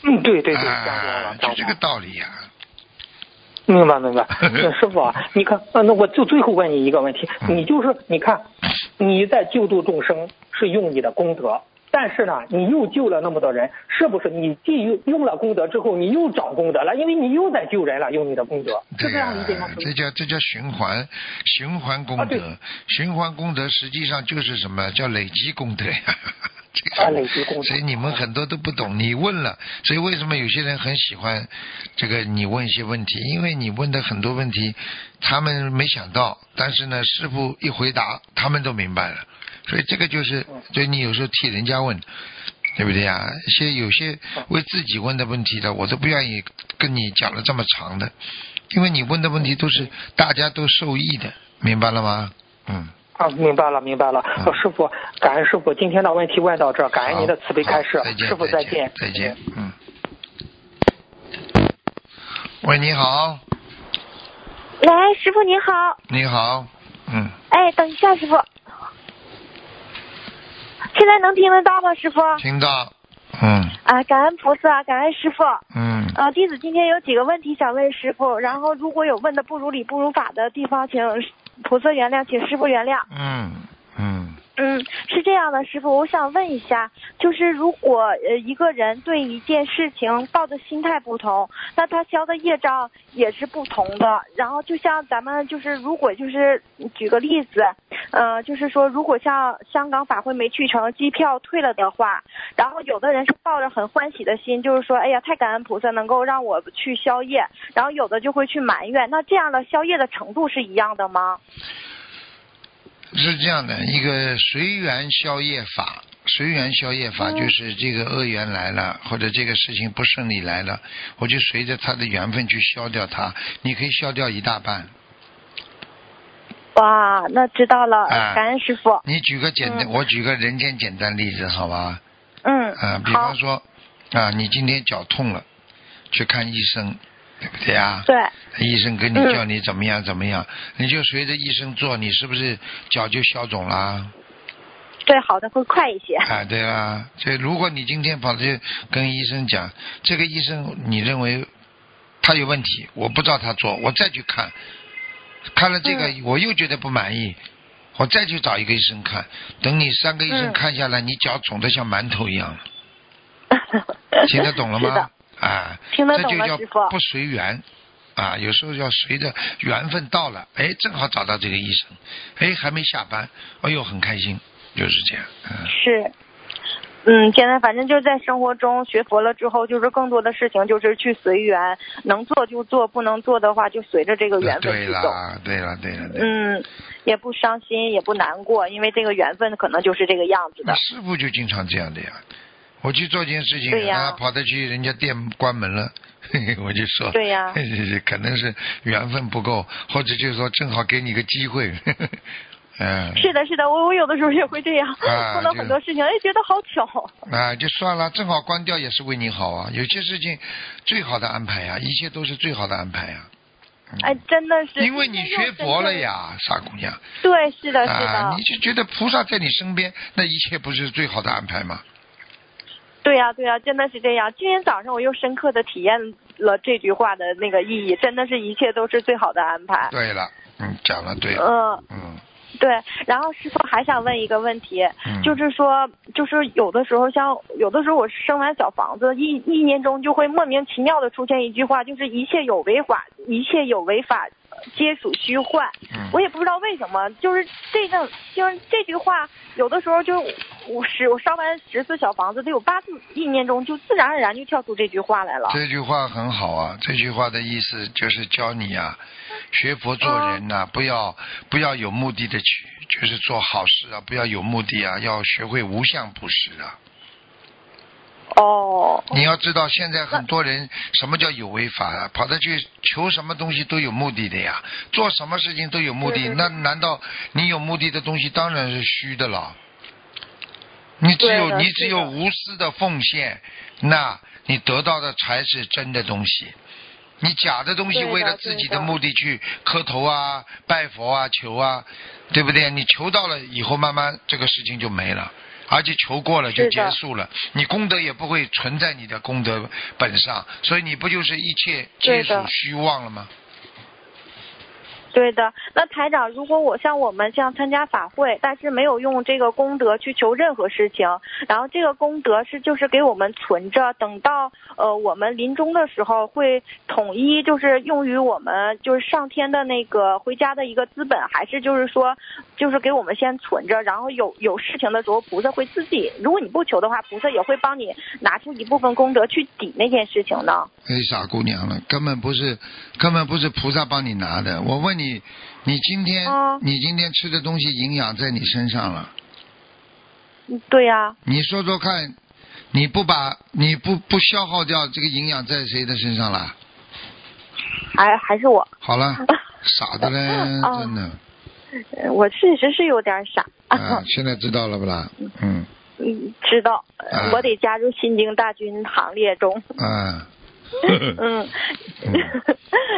嗯，对对对，就这个道理呀。明白明白，师傅啊，你看，啊那我就最后问你一个问题，你就是你看你在救度众生是用你的功德。但是呢，你又救了那么多人，是不是？你既用用了功德之后，你又找功德了，因为你又在救人了，用你的功德，是这样理解吗？这叫这叫循环，循环功德，循环功德实际上就是什么叫累积功德呀？啊，累积功德。所以你们很多都不懂，你问了，所以为什么有些人很喜欢这个？你问一些问题，因为你问的很多问题，他们没想到，但是呢，师傅一回答，他们都明白了。所以这个就是，所以你有时候替人家问，对不对呀？一些有些为自己问的问题的，我都不愿意跟你讲了这么长的，因为你问的问题都是大家都受益的，明白了吗？嗯。啊，明白了，明白了。师傅，感恩师傅，今天的问题问到这，感恩您的慈悲开示。师傅再见。再见。嗯。喂，你好。喂，师傅您好。你好。嗯。哎，等一下，师傅。现在能听得到吗，师傅？听到。嗯啊，感恩菩萨，感恩师傅。嗯，呃，弟子今天有几个问题想问师傅，然后如果有问的不如理、不如法的地方，请菩萨原谅，请师傅原谅。嗯嗯嗯，是这样的，师傅，我想问一下，就是如果呃一个人对一件事情抱的心态不同，那他消的业障也是不同的。然后就像咱们就是如果就是举个例子，呃，就是说如果像香港法会没去成，机票退了的话，然后有的人是抱着很欢喜的心，就是说，哎呀，太感恩菩萨能够让我去消业，然后有的就会去埋怨，那这样的消业的程度是一样的吗？是这样的，一个随缘消业法，随缘消业法嗯就是这个恶缘来了，或者这个事情不顺利来了，我就随着他的缘分去消掉它，你可以消掉一大半。哇，那知道了，哎感恩师傅。你举个简单，嗯我举个人间简单例子，好吧？嗯，啊，比方，说啊，你今天脚痛了，去看医生，对不对啊？对，医生跟你嗯叫你怎么样怎么样，你就随着医生做，你是不是脚就消肿啦？对，好的，会快一些。啊，对啊，这如果你今天跑去跟医生讲，这个医生你认为他有问题，我不知道他做，我再去看，看了这个、嗯我又觉得不满意，我再去找一个医生看，等你三个医生嗯看下来，你脚肿得像馒头一样了，听得懂了吗？啊，听得懂了师傅不随缘。啊，有时候要随着缘分到了，哎，正好找到这个医生，哎，还没下班，哎呦，很开心，就是这样，嗯。是，嗯，现在反正就是在生活中学佛了之后，就是更多的事情就是去随缘，能做就做，不能做的话就随着这个缘分对去走。了，对了，对了，对了。嗯，也不伤心，也不难过，因为这个缘分可能就是这个样子的。师傅就经常这样的呀。我去做件事情，对啊，跑得去人家店关门了，嘿嘿，我就说，对呀 可能是缘分不够，或者就是说正好给你个机会，呵呵嗯，是的，是的，我我有的时候也会这样，啊 碰到就很多事情，哎，觉得好巧。啊，就算了，正好关掉也是为你好啊。有些事情最好的安排呀、一切都是最好的安排呀、嗯哎，真的是。因为你学佛了。呀，傻姑娘。对，是的，是的。啊，你就觉得菩萨在你身边，那一切不是最好的安排吗？对呀、对呀、真的是这样。今天早上我又深刻的体验了这句话的那个意义，真的是一切都是最好的安排。对了，嗯，讲了对了，嗯，嗯对。然后师傅还想问一个问题，嗯，就是说，就是有的时候像有的时候我生完小房子，意意念中就会莫名其妙的出现一句话，就是一切有为法，一切有为法。皆属虚幻，嗯我也不知道为什么，就是这个，就是这句话，有的时候就我十我烧完十次小房子，得有八次意念中就自然而然就跳出这句话来了。这句话很好啊，这句话的意思就是教你啊，学佛做人呐、不要不要有目的的去，就是做好事啊，不要有目的啊，要学会无相布施啊。哦，你要知道，现在很多人什么叫有为法啊？跑着去求什么东西都有目的的呀，做什么事情都有目的，那难道你有目的的东西当然是虚的了？你只有你只有无私的奉献，那你得到的才是真的东西。你假的东西为了自己的目的去磕头啊、拜佛啊、求啊，对不对？你求到了以后，慢慢这个事情就没了，而且求过了就结束了，你功德也不会存在你的功德本上，所以你不就是一切皆属虚妄了吗？对的，那台长，如果我像我们像参加法会，但是没有用这个功德去求任何事情，然后这个功德是就是给我们存着，等到呃我们临终的时候会统一就是用于我们就是上天的那个回家的一个资本，还是就是说就是给我们先存着，然后有有事情的时候菩萨会自己，如果你不求的话，菩萨也会帮你拿出一部分功德去抵那件事情呢？哎，傻姑娘了，根本不是，根本不是菩萨帮你拿的。我问你，你你今天、哦你今天吃的东西营养在你身上了，嗯对呀、你说说看，你不把你不不消耗掉这个营养在谁的身上了？还还是我。好了，傻的嘞，哦真的。呃我确实是有点傻。啊，现在知道了不啦？嗯嗯，知道，我得加入心经大军行列中。啊，嗯，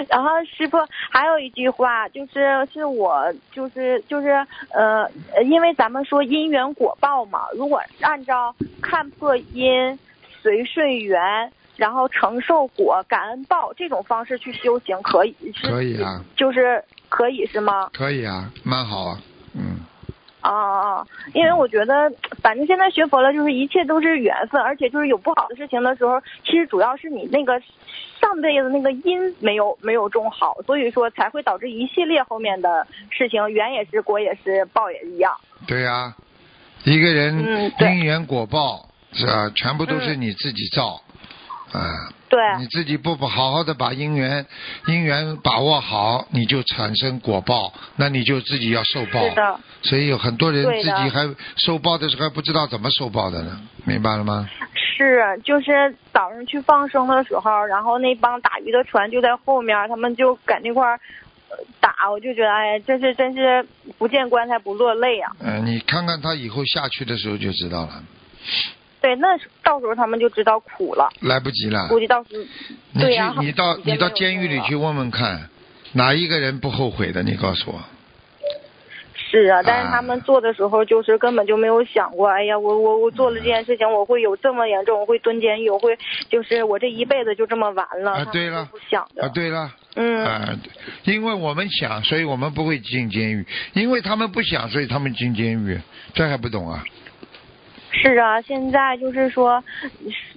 然后师傅还有一句话，就是是我就是就是呃，呃因为咱们说因缘果报嘛，如果按照看破因。随顺缘，然后承受果，感恩报这种方式去修行，可以是可以啊，就是可以是吗？可以啊，蛮好啊，嗯。啊啊！因为我觉得，反正现在学佛了，就是一切都是缘分，而且就是有不好的事情的时候，其实主要是你那个上辈子那个因没有没有种好，所以说才会导致一系列后面的事情，缘也是，果也是，报也一样。对呀、一个人因缘果报是吧？全部都是你自己造，啊、对，你自己不不好好的把姻缘姻缘把握好，你就产生果报，那你就自己要受报。是的，所以有很多人自己还受报的时候还不知道怎么受报的呢，明白了吗？是，就是早上去放生的时候，然后那帮打鱼的船就在后面，他们就搁那块儿呃打，我就觉得，哎，这是真是不见棺材不落泪啊。嗯、你看看他以后下去的时候就知道了，对，那到时候他们就知道苦了，来不及了。估计到时候你去你到你到监狱里去问问看，哪一个人不后悔的？你告诉我。是啊，但是啊他们做的时候，就是根本就没有想过，哎呀，我我我做了这件事情，我会有这么严重，我会蹲监狱，我会就是我这一辈子就这么完了。啊对了不想的。啊，对了。嗯，啊，因为我们想，所以我们不会进监狱；因为他们不想，所以他们进监狱。这还不懂啊？是啊，现在就是说，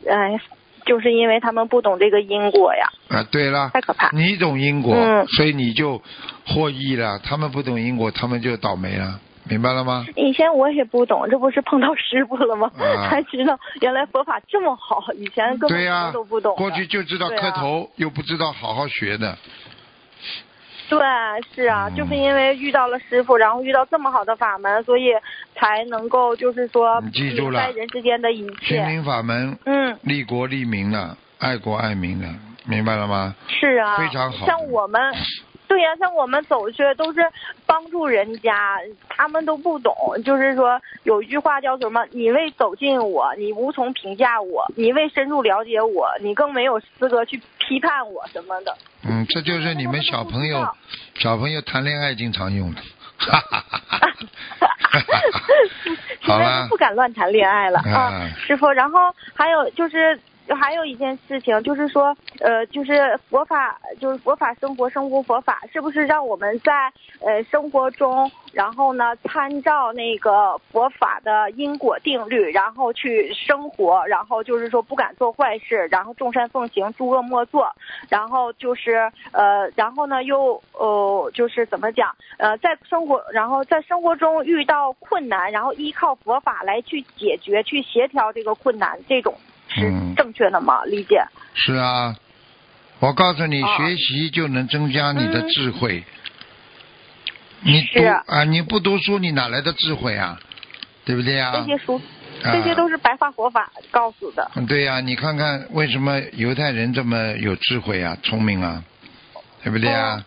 哎，就是因为他们不懂这个因果呀，啊，对了太，可怕。你懂因果，嗯所以你就获益了；他们不懂因果，他们就倒霉了。明白了吗？以前我也不懂，这不是碰到师傅了吗？啊 才知道原来佛法这么好，以前根本都不懂的。过去就知道磕头，又不知道好好学的。对，是啊，嗯就是因为遇到了师傅，然后遇到这么好的法门，所以才能够就是说你记住了在人世间的一心切。灵法门，嗯，利国利民的，爱国爱民的，明白了吗？是啊，非常好像我们，对呀、像我们走去都是帮助人家，他们都不懂。就是说有一句话叫什么？你未走近我，你无从评价我；你未深入了解我，你更没有资格去批判我什么的。嗯，这就是你们小朋友小朋友谈恋爱经常用的。哈哈哈哈哈哈好了都不，敢乱谈恋爱了啊啊，师傅。然后还有就是。还有一件事情，就是说，呃，就是佛法，就是佛法生活，生活佛法，是不是让我们在呃生活中，然后呢，参照那个佛法的因果定律，然后去生活，然后就是说不敢做坏事，然后众善奉行，诸恶莫作，然后就是呃，然后呢又呃，就是怎么讲，呃，在生活，然后在生活中遇到困难，然后依靠佛法来去解决、去协调这个困难，这种。是嗯正确的吗？理解？是啊，我告诉你，啊学习就能增加你的嗯智慧。你读是啊，你不读书，你哪来的智慧啊？对不对啊、这些书，啊这些都是白话佛法告诉的。嗯对呀、你看看为什么犹太人这么有智慧啊、聪明啊，对不对啊、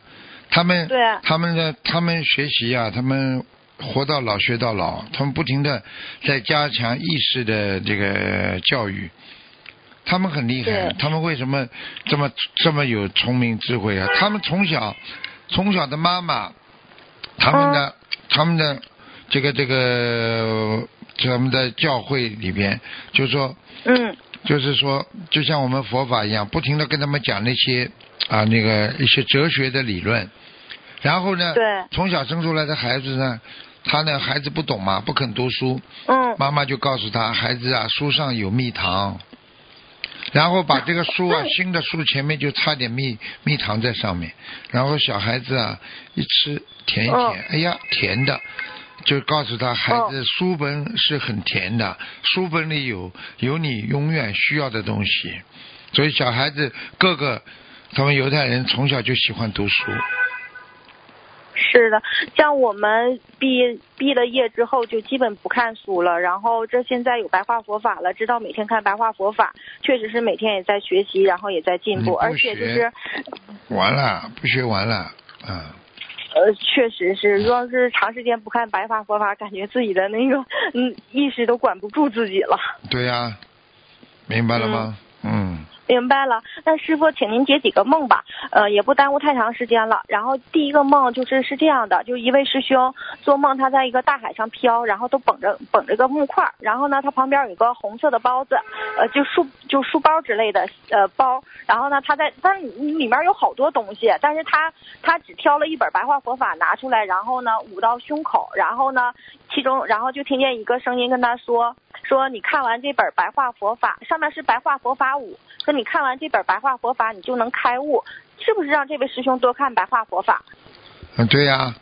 他们对、啊他们的他们学习啊，他们活到老学到老，他们不停的在加强意识的这个教育。他们很厉害，他们为什么这么这么有聪明智慧啊？他们从小从小的妈妈，他们的、他们的这个这个他们的教会里边，就是说嗯。就是说，就像我们佛法一样，不停的跟他们讲那些啊那个一些哲学的理论，然后呢，对。从小生出来的孩子呢，他呢孩子不懂嘛，不肯读书，嗯。妈妈就告诉他，孩子啊，书上有蜜糖，然后把这个书啊，新的书前面就插点蜜蜜糖在上面，然后小孩子啊一吃舔一舔，哎呀甜的，就告诉他孩子书本是很甜的，书本里有有你永远需要的东西，所以小孩子各个他们犹太人从小就喜欢读书，是的，像我们毕毕了业之后，就基本不看书了。然后这现在有白话佛法了，知道每天看白话佛法，确实是每天也在学习，然后也在进步，而且就是完了不学完了，嗯。呃，确实是，要是长时间不看白话佛法，感觉自己的那个嗯意识都管不住自己了。对呀、明白了吗？嗯，明白了。那师傅，请您解几个梦吧，呃，也不耽误太长时间了。然后第一个梦就是是这样的，就一位师兄做梦，他在一个大海上漂，然后都绷着绷着个木块，然后呢，他旁边有个红色的包子，呃，就书就书包之类的呃包，然后呢，他在但里面有好多东西，但是他他只挑了一本白话佛法拿出来，然后呢捂到胸口，然后呢，其中然后就听见一个声音跟他说说你看完这本白话佛法，上面是白话佛法五，说你看完这本白话佛法你就能开悟，是不是让这位师兄多看白话佛法？嗯，对呀、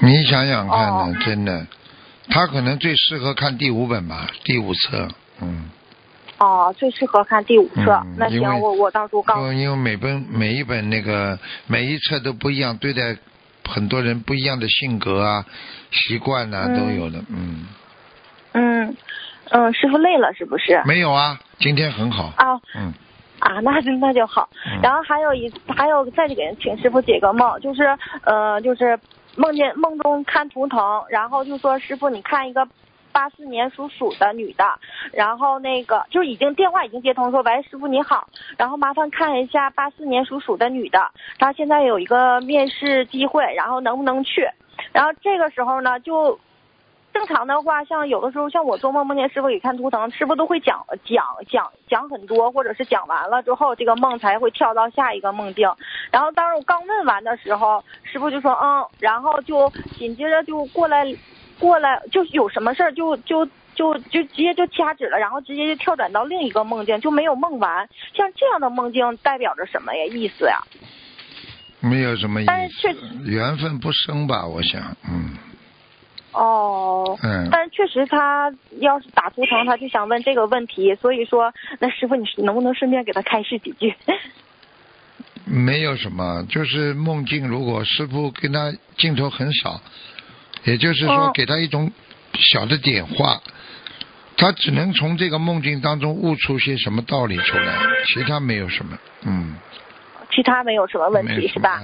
你想想看呢，哦真的，他可能最适合看第五本吧，第五册，嗯，哦，最适合看第五册。那行，我我到时候告诉因为因为每本每一本那个每一册都不一样，对待很多人不一样的性格啊、习惯啊嗯都有的，嗯，嗯嗯，师傅累了是不是？没有啊，今天很好，啊嗯，啊，那就那就好。嗯然后还有一还有再给请师傅解个梦，就是呃就是梦见梦中看图腾，然后就说师傅你看一个。八四年属鼠的女的，然后那个就是已经电话已经接通，说喂师傅你好，然后麻烦看一下八四年属鼠的女的，她现在有一个面试机会，然后能不能去？然后这个时候呢，就正常的话，像有的时候像我做梦梦见师傅给看图腾，师傅都会讲讲讲讲很多，或者是讲完了之后，这个梦才会跳到下一个梦境。然后当时我刚问完的时候，师傅就说嗯，然后就紧接着就过来过来，就有什么事儿就就。就就直接就掐指了，然后直接就跳转到另一个梦境，就没有梦完。像这样的梦境代表着什么呀？意思呀？没有什么意但是缘分不深吧，我想，嗯哦，嗯，但是确实他要是打图腾，他就想问这个问题，所以说，那师傅你能不能顺便给他开示几句？没有什么，就是梦境，如果师傅跟他镜头很少，也就是说哦给他一种小的点化，他只能从这个梦境当中悟出些什么道理出来，其他没有什么，嗯，其他没有什么问题是吧？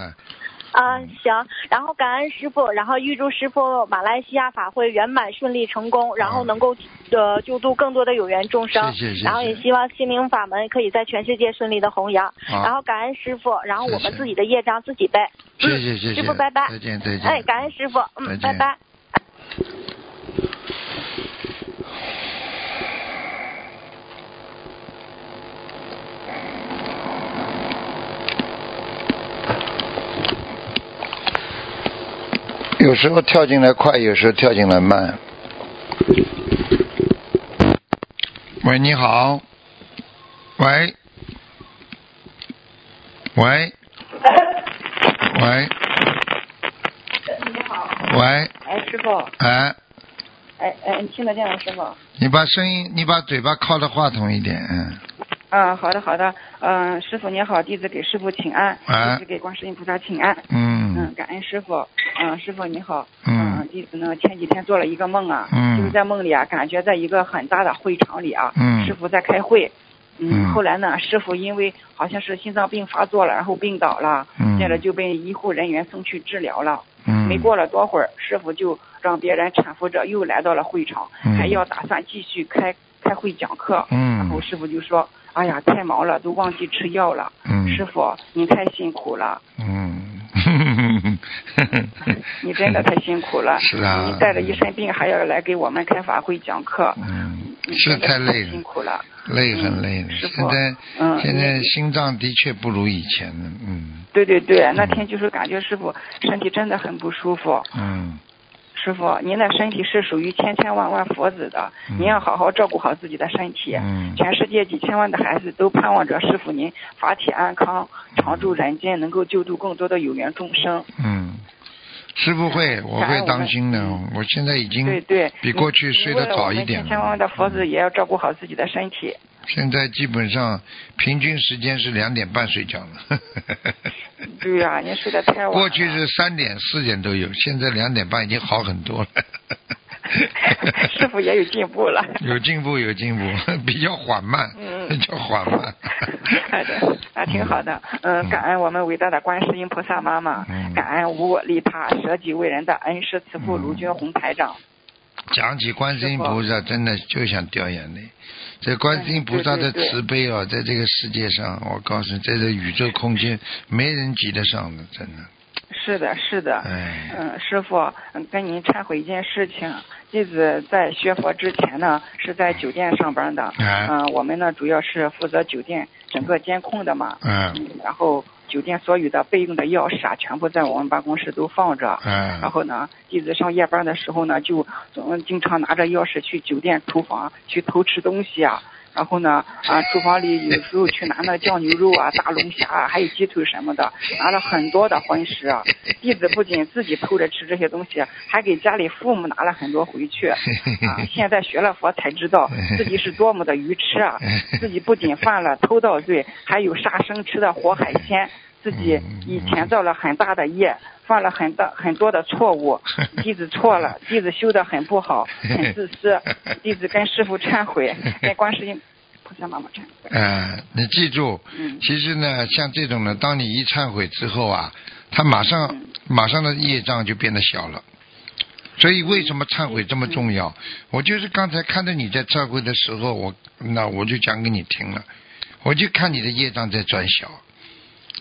哎啊，行，然后感恩师傅，然后预祝师傅马来西亚法会圆满顺利成功，然后能够呃救度更多的有缘众生，谢谢然后也希望心灵法门可以在全世界顺利的弘扬，好。然后感恩师傅，然后我们自己的业障自己背，谢谢谢谢，师傅拜拜。再见再见，哎，感恩师傅，嗯，拜拜。有时候跳进来快，有时候跳进来慢。喂，你好。喂。喂。喂。你好，喂，哎，师傅，哎，哎哎，你听得见吗，师傅？你把声音，你把嘴巴靠着话筒一点，嗯，啊，好的好的，嗯、师傅你好，弟子给师傅请安，哎弟子给观世音菩萨请安，嗯，嗯，感恩师傅，嗯、师傅你好，嗯弟子呢前几天做了一个梦啊，嗯就是在梦里啊，感觉在一个很大的会场里啊，嗯师傅在开会。嗯后来呢，师傅因为好像是心脏病发作了，然后病倒了，嗯接着就被医护人员送去治疗了。嗯，没过了多会儿，师傅就让别人搀扶着又来到了会场，嗯还要打算继续开开会讲课。嗯然后师傅就说：“哎呀，太忙了，都忘记吃药了。嗯师傅，您太辛苦了，嗯，你真的太辛苦了。是啊你带着一身病还要来给我们开法会讲课，嗯，是太累了，辛苦了。累很累了。师傅现在嗯现在心脏的确不如以前了，嗯对对对，那天就是感觉师傅身体真的很不舒服。嗯师傅，您的身体是属于千千万万佛子的，嗯您要好好照顾好自己的身体。嗯全世界几千万的孩子都盼望着师傅您法体安康，常驻人间，能够救度更多的有缘众生。嗯，师傅会，我会当心的嗯。我现在已经对对，比过去睡得早一点了千千万万的佛子也要照顾好自己的身体。现在基本上平均时间是两点半睡觉了。对呀、您睡得太晚了。过去是三点、四点都有，现在两点半已经好很多了。师傅也有进步了。有进步，有进步，比较缓慢，嗯比较缓慢。好的，啊挺好的。嗯，感恩我们伟大的观世音菩萨妈妈，嗯感恩无我利他、舍己为人的恩师慈父卢军红台长。讲起观世音菩萨，真的就想掉眼泪。这观世音菩萨的慈悲啊，在这个世界上，我告诉你，在这宇宙空间，没人及得上的，真的。是的，是的。哎，嗯，师傅，嗯跟您忏悔一件事情。弟子在学佛之前呢，是在酒店上班的。哎嗯、我们呢主要是负责酒店整个监控的嘛。嗯嗯，然后酒店所有的备用的钥匙啊，全部在我们办公室都放着。嗯然嗯，后呢，弟子上夜班的时候呢，就总经常拿着钥匙去酒店厨房去偷吃东西啊。然后呢，啊，厨房里有时候去拿那酱牛肉啊、大龙虾啊，还有鸡腿什么的，拿了很多的荤食啊。弟子不仅自己偷着吃这些东西，还给家里父母拿了很多回去。啊，现在学了佛才知道 自己是多么的愚痴啊！自己不仅犯了偷盗罪，还有杀生吃的活海鲜，自己以前造了很大的业，犯了很大很多的错误。弟子错了，弟子修得很不好，很自私。弟子跟师傅忏悔，跟观世音菩萨妈妈忏悔。呃，你记住，嗯其实呢，像这种呢，当你一忏悔之后啊，他马上嗯马上的业障就变得小了。所以为什么忏悔这么重要？我就是刚才看到你在忏悔的时候，我那我就讲给你听了，我就看你的业障在转小，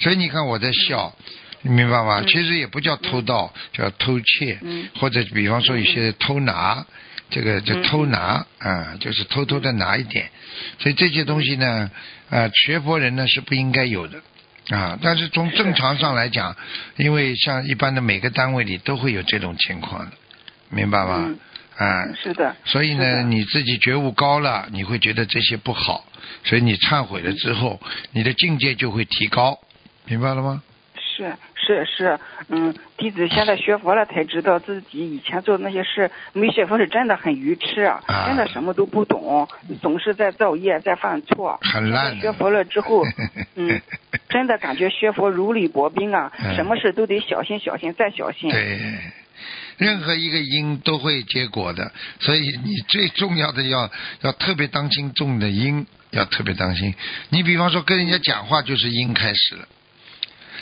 所以你看我在笑，你明白吗？嗯。其实也不叫偷盗，叫偷窃，嗯。或者比方说有些偷拿，这个就嗯。偷拿啊，就是偷偷的拿一点，所以这些东西呢，啊，学佛人呢是不应该有的。啊，但是从正常上来讲，因为像一般的每个单位里都会有这种情况的，明白吗？嗯。啊，是的，所以呢，你自己觉悟高了，你会觉得这些不好，所以你忏悔了之后，你的境界就会提高，明白了吗？是是是，嗯，弟子现在学佛了才知道自己以前做的那些事，没学佛是真的很愚痴啊，啊真的什么都不懂，总是在造业，在犯错。很烂学佛了之后，嗯，真的感觉学佛如履薄冰啊，嗯什么事都得小心小心再小心。对，任何一个因都会结果的，所以你最重要的要要特别当心种的因，要特别当心。你比方说跟人家讲话就是因开始了。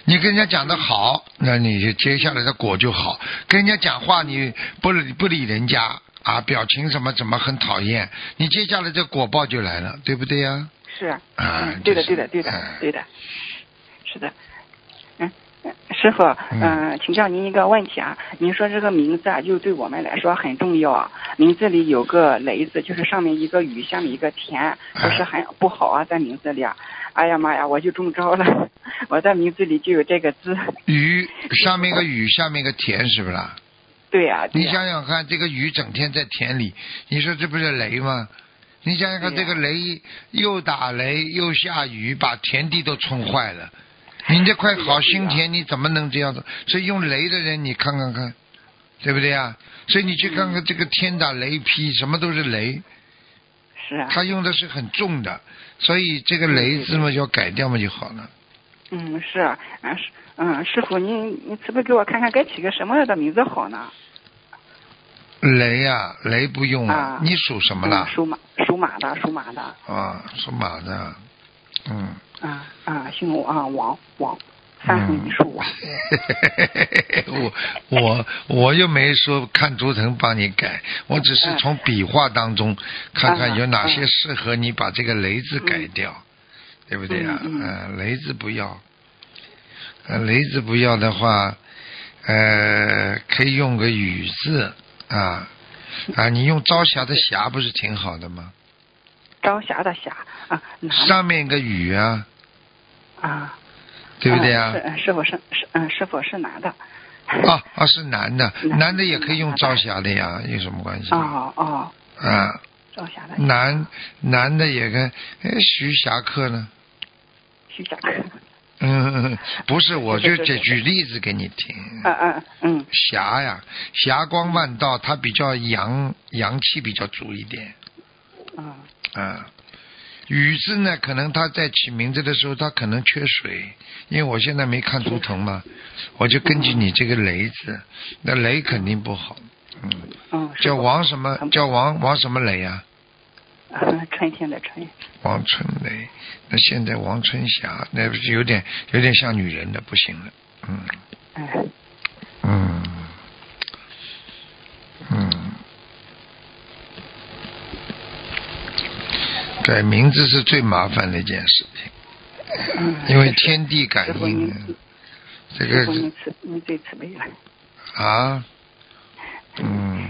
你跟人家讲的好，那你就接下来的果就好。跟人家讲话你不理不理人家啊，表情什么怎么很讨厌，你接下来这果报就来了，对不对呀、是，啊嗯，对的，对的，对的嗯，对的，是的。嗯，嗯师傅，嗯嗯，请教您一个问题啊，您说这个名字啊，就对我们来说很重要啊。名字里有个雷字，就是上面一个雨，下面一个田，不是很不好啊，在名字里啊。哎呀妈呀，我就中招了，我的名字里就有这个字。雨上面个雨，下面个田，是不是啦？对呀、对你、想想看，这个雨整天在田里，你说这不是雷吗？你想想看，这个雷又打雷又下雨，把田地都冲坏了。你这块好心田，你怎么能这样子？所以用雷的人，你看看看，对不对啊？所以你去看看这个天打雷劈，什么都是雷，是啊。他用的是很重的，所以这个雷字嘛，要改掉嘛就好了。嗯，是啊，嗯师嗯，师傅，您你慈悲给我看看该起个什么样的名字好呢？雷呀、雷不用啊你属什么了嗯？属马，属马的，属马的。啊，属马的，嗯。啊啊，姓王啊，王王，三横一竖王。我我我又没说看图腾帮你改，我只是从笔画当中看看有哪些适合你把这个雷字改掉，对不对啊？嗯雷字不要，呃，雷字不要的话，呃，可以用个雨字啊啊，你用朝霞的霞不是挺好的吗？朝霞的霞啊，上面一个雨啊，啊，对不对啊？嗯是师傅是是嗯，是否是男的。啊啊，是男的，男男的也可以用朝霞的呀，有什么关系？哦哦，啊，朝霞的男男的也跟哎徐霞客呢？徐霞客。嗯，不是，我就举举例子给你听。嗯嗯嗯霞呀，霞光万道，它比较阳阳气比较足一点。嗯啊，雨字呢，可能他在起名字的时候，他可能缺水，因为我现在没看图腾嘛，我就根据你这个雷字，那雷肯定不好。嗯，嗯。叫王什么？叫王王什么雷呀啊？嗯春天的春。王春雷，那现在王春霞，那不是有点有点像女人的，不行了。嗯嗯嗯嗯，对，名字是最麻烦的一件事情，嗯，因为天地感应。您，这个师傅您慈您最慈悲了。啊，嗯，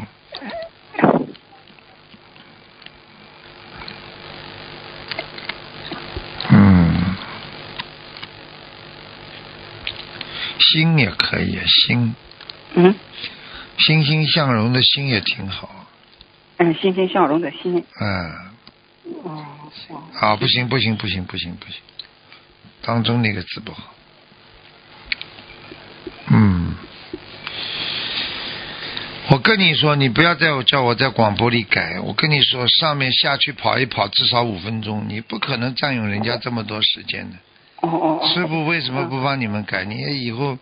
嗯，心也可以，心。嗯？欣欣向荣的心也挺好，嗯，欣欣向荣的心。嗯，啊，不行不行不行不行不行，当中那个字不好，嗯。我跟你说，你不要再叫我在广播里改。我跟你说，上面下去跑一跑，至少五分钟，你不可能占用人家这么多时间的。哦哦哦。师傅为什么不帮你们改？你以后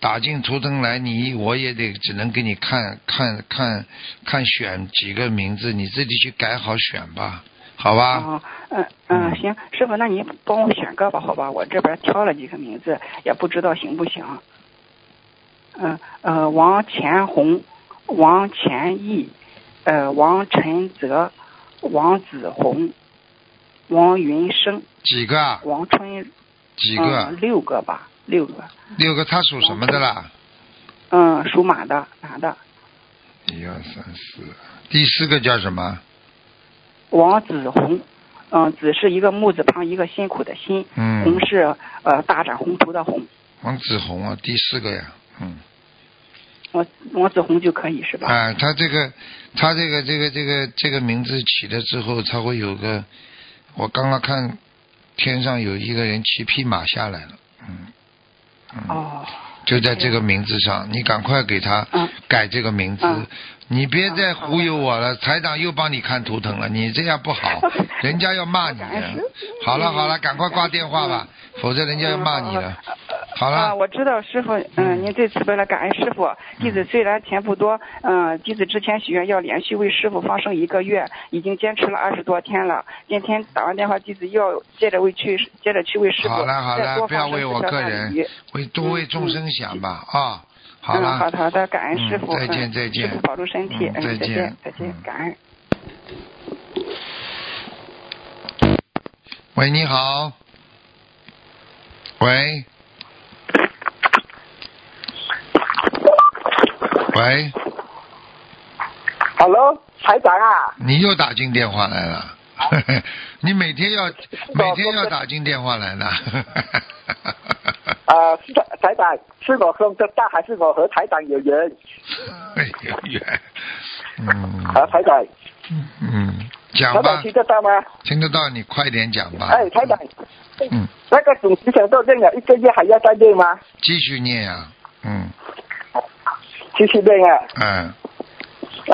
打进图腾来，你我也得只能给你看看看看选几个名字，你自己去改好选吧，好吧？哦，嗯嗯，行，师傅，那您帮我选个吧，好吧？我这边挑了几个名字，也不知道行不行。嗯呃，王乾红，王乾义，呃，王晨泽，王子红，王云生，几个啊？王春，几个六个吧，六个。六个，他属什么的啦？嗯，属马的，男的。一二三四，第四个叫什么？王子红，嗯，子是一个木字旁一个辛苦的辛，嗯。红是呃大展宏图的宏，王子红啊，第四个呀，嗯。王王子红就可以是吧？啊，他这个，他这个这个这个这个名字起了之后，他会有个，我刚刚看天上有一个人骑匹马下来了，嗯，嗯，哦，就在这个名字上，你赶快给他嗯。改这个名字，嗯你别再忽悠我了，台长又帮你看图腾了，你这样不好，人家要骂你。好了好了，赶快挂电话吧，否则人家要骂你了。好啊，了，我知道师傅，嗯，您最慈悲了，感恩师傅。弟子虽然钱不多，嗯，弟子之前许愿要连续为师傅放生一个月，已经坚持了二十多天了。今天打完电话，弟子又要接着为去，接着去为师傅好了好了，不要为我个人，为多为众生想吧啊！好嗯，了，好的好的，感恩师傅，嗯再见嗯再见。师傅保重身体，嗯，再见。见再见嗯，感恩。喂，你好。喂。喂，Hello，台长啊，你又打进电话来了，你每天要每天要打进电话来 了。呃，是的台长，是我说的大还是我和台长有缘？哎有缘，嗯啊，台长，嗯，讲吧台长，听得到吗？听得到，你快点讲吧。哎，台长，嗯，那个主持人都练了一个月，还要再练吗？继续念啊，嗯继续练啊。嗯，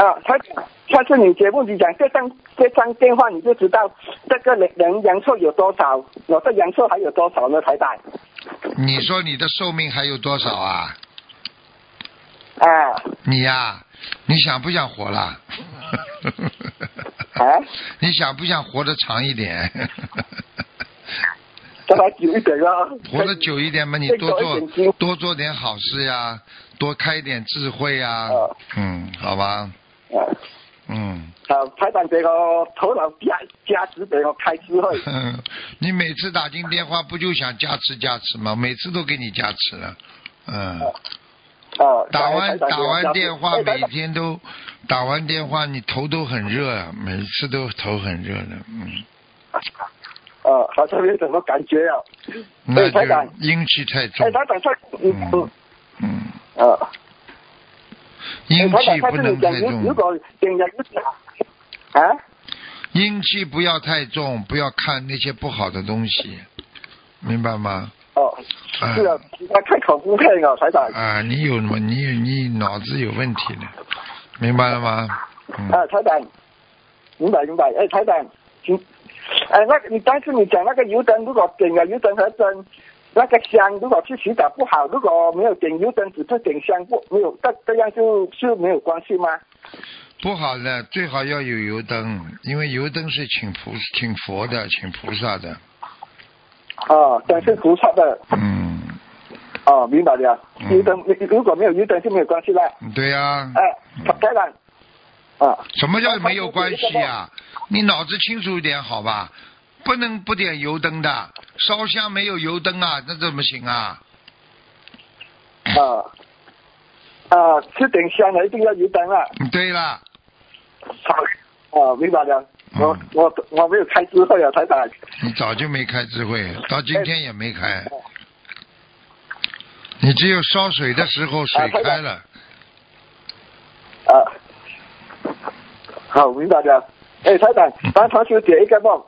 啊，台长，上次你节目你讲这张这张电话，你就知道这个人人阳寿有多少，我的阳寿还有多少呢？台长，你说你的寿命还有多少啊？啊你呀、你想不想活了？啊，你想不想活得长一点？再来久一点咯。活得久一点嘛，你多做多做点好事呀，多开一点智慧呀哦。嗯，好吧，啊，嗯。啊，台长给我头脑加加持，给我开智慧。你每次打进电话不就想加持加持吗？每次都给你加持了，嗯。啊，打完打完电话，每天都打完电话，你头都很热啊，每次都头很热的，嗯，哦，好像没什么感觉啊。那就阴气太重嗯嗯，啊，阴气不能太重啊，阴气不要太重，不要看那些不好的东西，明白吗？哦，哎是啊，那看恐怖片啊，台长。啊，你有什么？你你脑子有问题的，明白了吗？嗯，啊，台长，明白明白。哎，台长，请，哎，那个你当时你讲那个油灯，如果点了油灯和灯，那个香如果去洗澡不好，如果没有点油灯，只是点香不没有，这这样就是没有关系吗？不好的，最好要有油灯，因为油灯是请菩请佛的，请菩萨的。哦，灯是菩萨的。嗯，哦，明白了。嗯油灯如果没有油灯就没有关系了。对呀、哎，当然，啊，什么叫没有关系啊？你脑子清楚一点好吧？不能不点油灯的，烧香没有油灯啊，那怎么行啊？啊啊，吃点香的一定要油灯啊。对了，好，啊，明白了。我嗯我我没有开智慧啊，台长。你早就没开智慧，到今天也没开。你只有烧水的时候水开了，啊，好，明白了。哎，台长，帮同学点一个梦，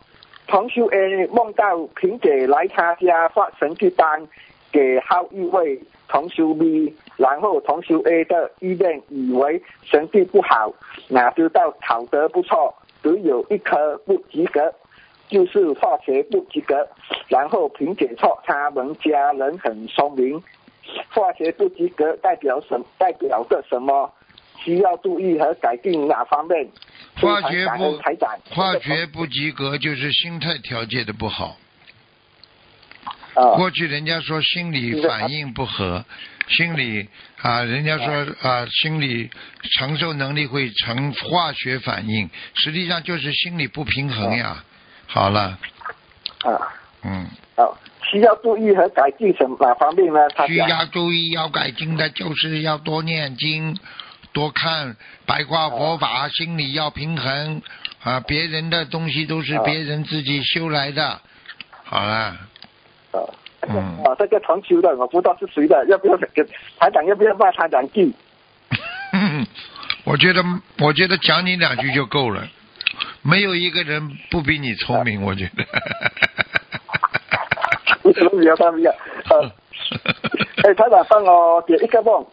同学 A 梦到萍姐来他家发神迹单给好一位同学 B，然后同学 A 的医院以为神迹不好，哪知道考得不错，只有一科不及格。就是化学不及格，然后萍姐说他们家人很聪明，化学不及格代表什代表着什么？需要注意和改进哪方面？化学不。化学不及格就是心态调节的不好。啊过去人家说心理反应不合，心理啊，人家说啊，心理承受能力会成化学反应，实际上就是心理不平衡呀。好了，啊嗯，啊，需要注意和改进什么哪方面呢？他需要注意要改进的就是要多念经，多看白话佛法，心里要平衡啊，别人的东西都是别人自己修来的。好了，啊。嗯啊，这个传球的我不知道是谁的，要不要给台长要不要骂他两句？我觉得，我觉得讲你两句就够了，没有一个人不比你聪明，我觉得。为什么不要他不要？呃，哎，台长帮我点一个梦。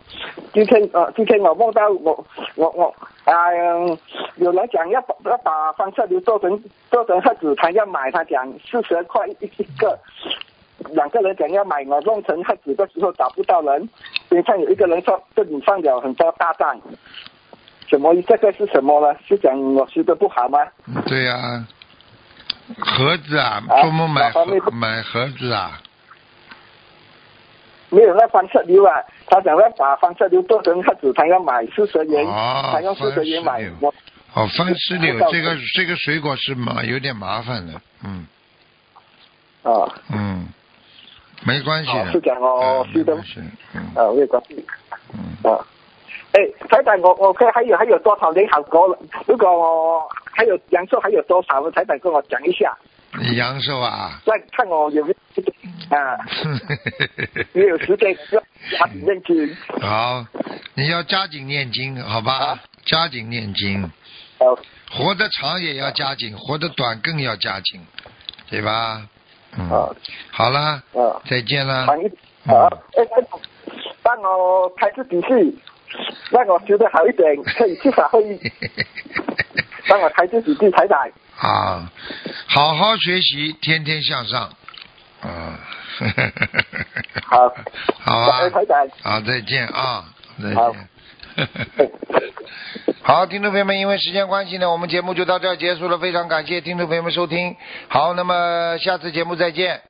今天呃，今天我梦到我我我啊、嗯有人讲要把要把方策流做成做成盒子，他要买，他讲四十块一一个。两个人讲要买，我弄成盒子的时候找不到人，边上有一个人说这里放了很多大蛋，什么这个是什么呢？是讲我修的不好吗？对呀、盒子啊，啊做梦买盒买盒子啊？没有那方策流啊，他讲要把方策流做成盒子，他要买四十元，哦他用四十元买番石榴，我哦，番石榴这个这个水果是麻有点麻烦的，嗯。啊嗯，没关系的，哦是讲哦是的。嗯。啊没有关系。嗯，啊。哎，台长，我我看还有还有多少？人好过了？如果我还有阳寿还有多少，台长跟我讲一下，你阳寿啊？再看我有没有啊，没有时间要加紧念经。好，你要加紧念经，好吧？啊加紧念经，好活得长也要加紧，活得短更要加紧，对吧？嗯，啊好了，啊，再见了。长一啊，哎，台长，帮我开始底细，让我修得好一点，可以去法会议。帮我开始底细，台长。啊，好好学习，天天向上。啊，好，好啊。好，再见啊，再见。好，听众朋友们，因为时间关系呢，我们节目就到这儿结束了。非常感谢听众朋友们收听。好，那么下次节目再见。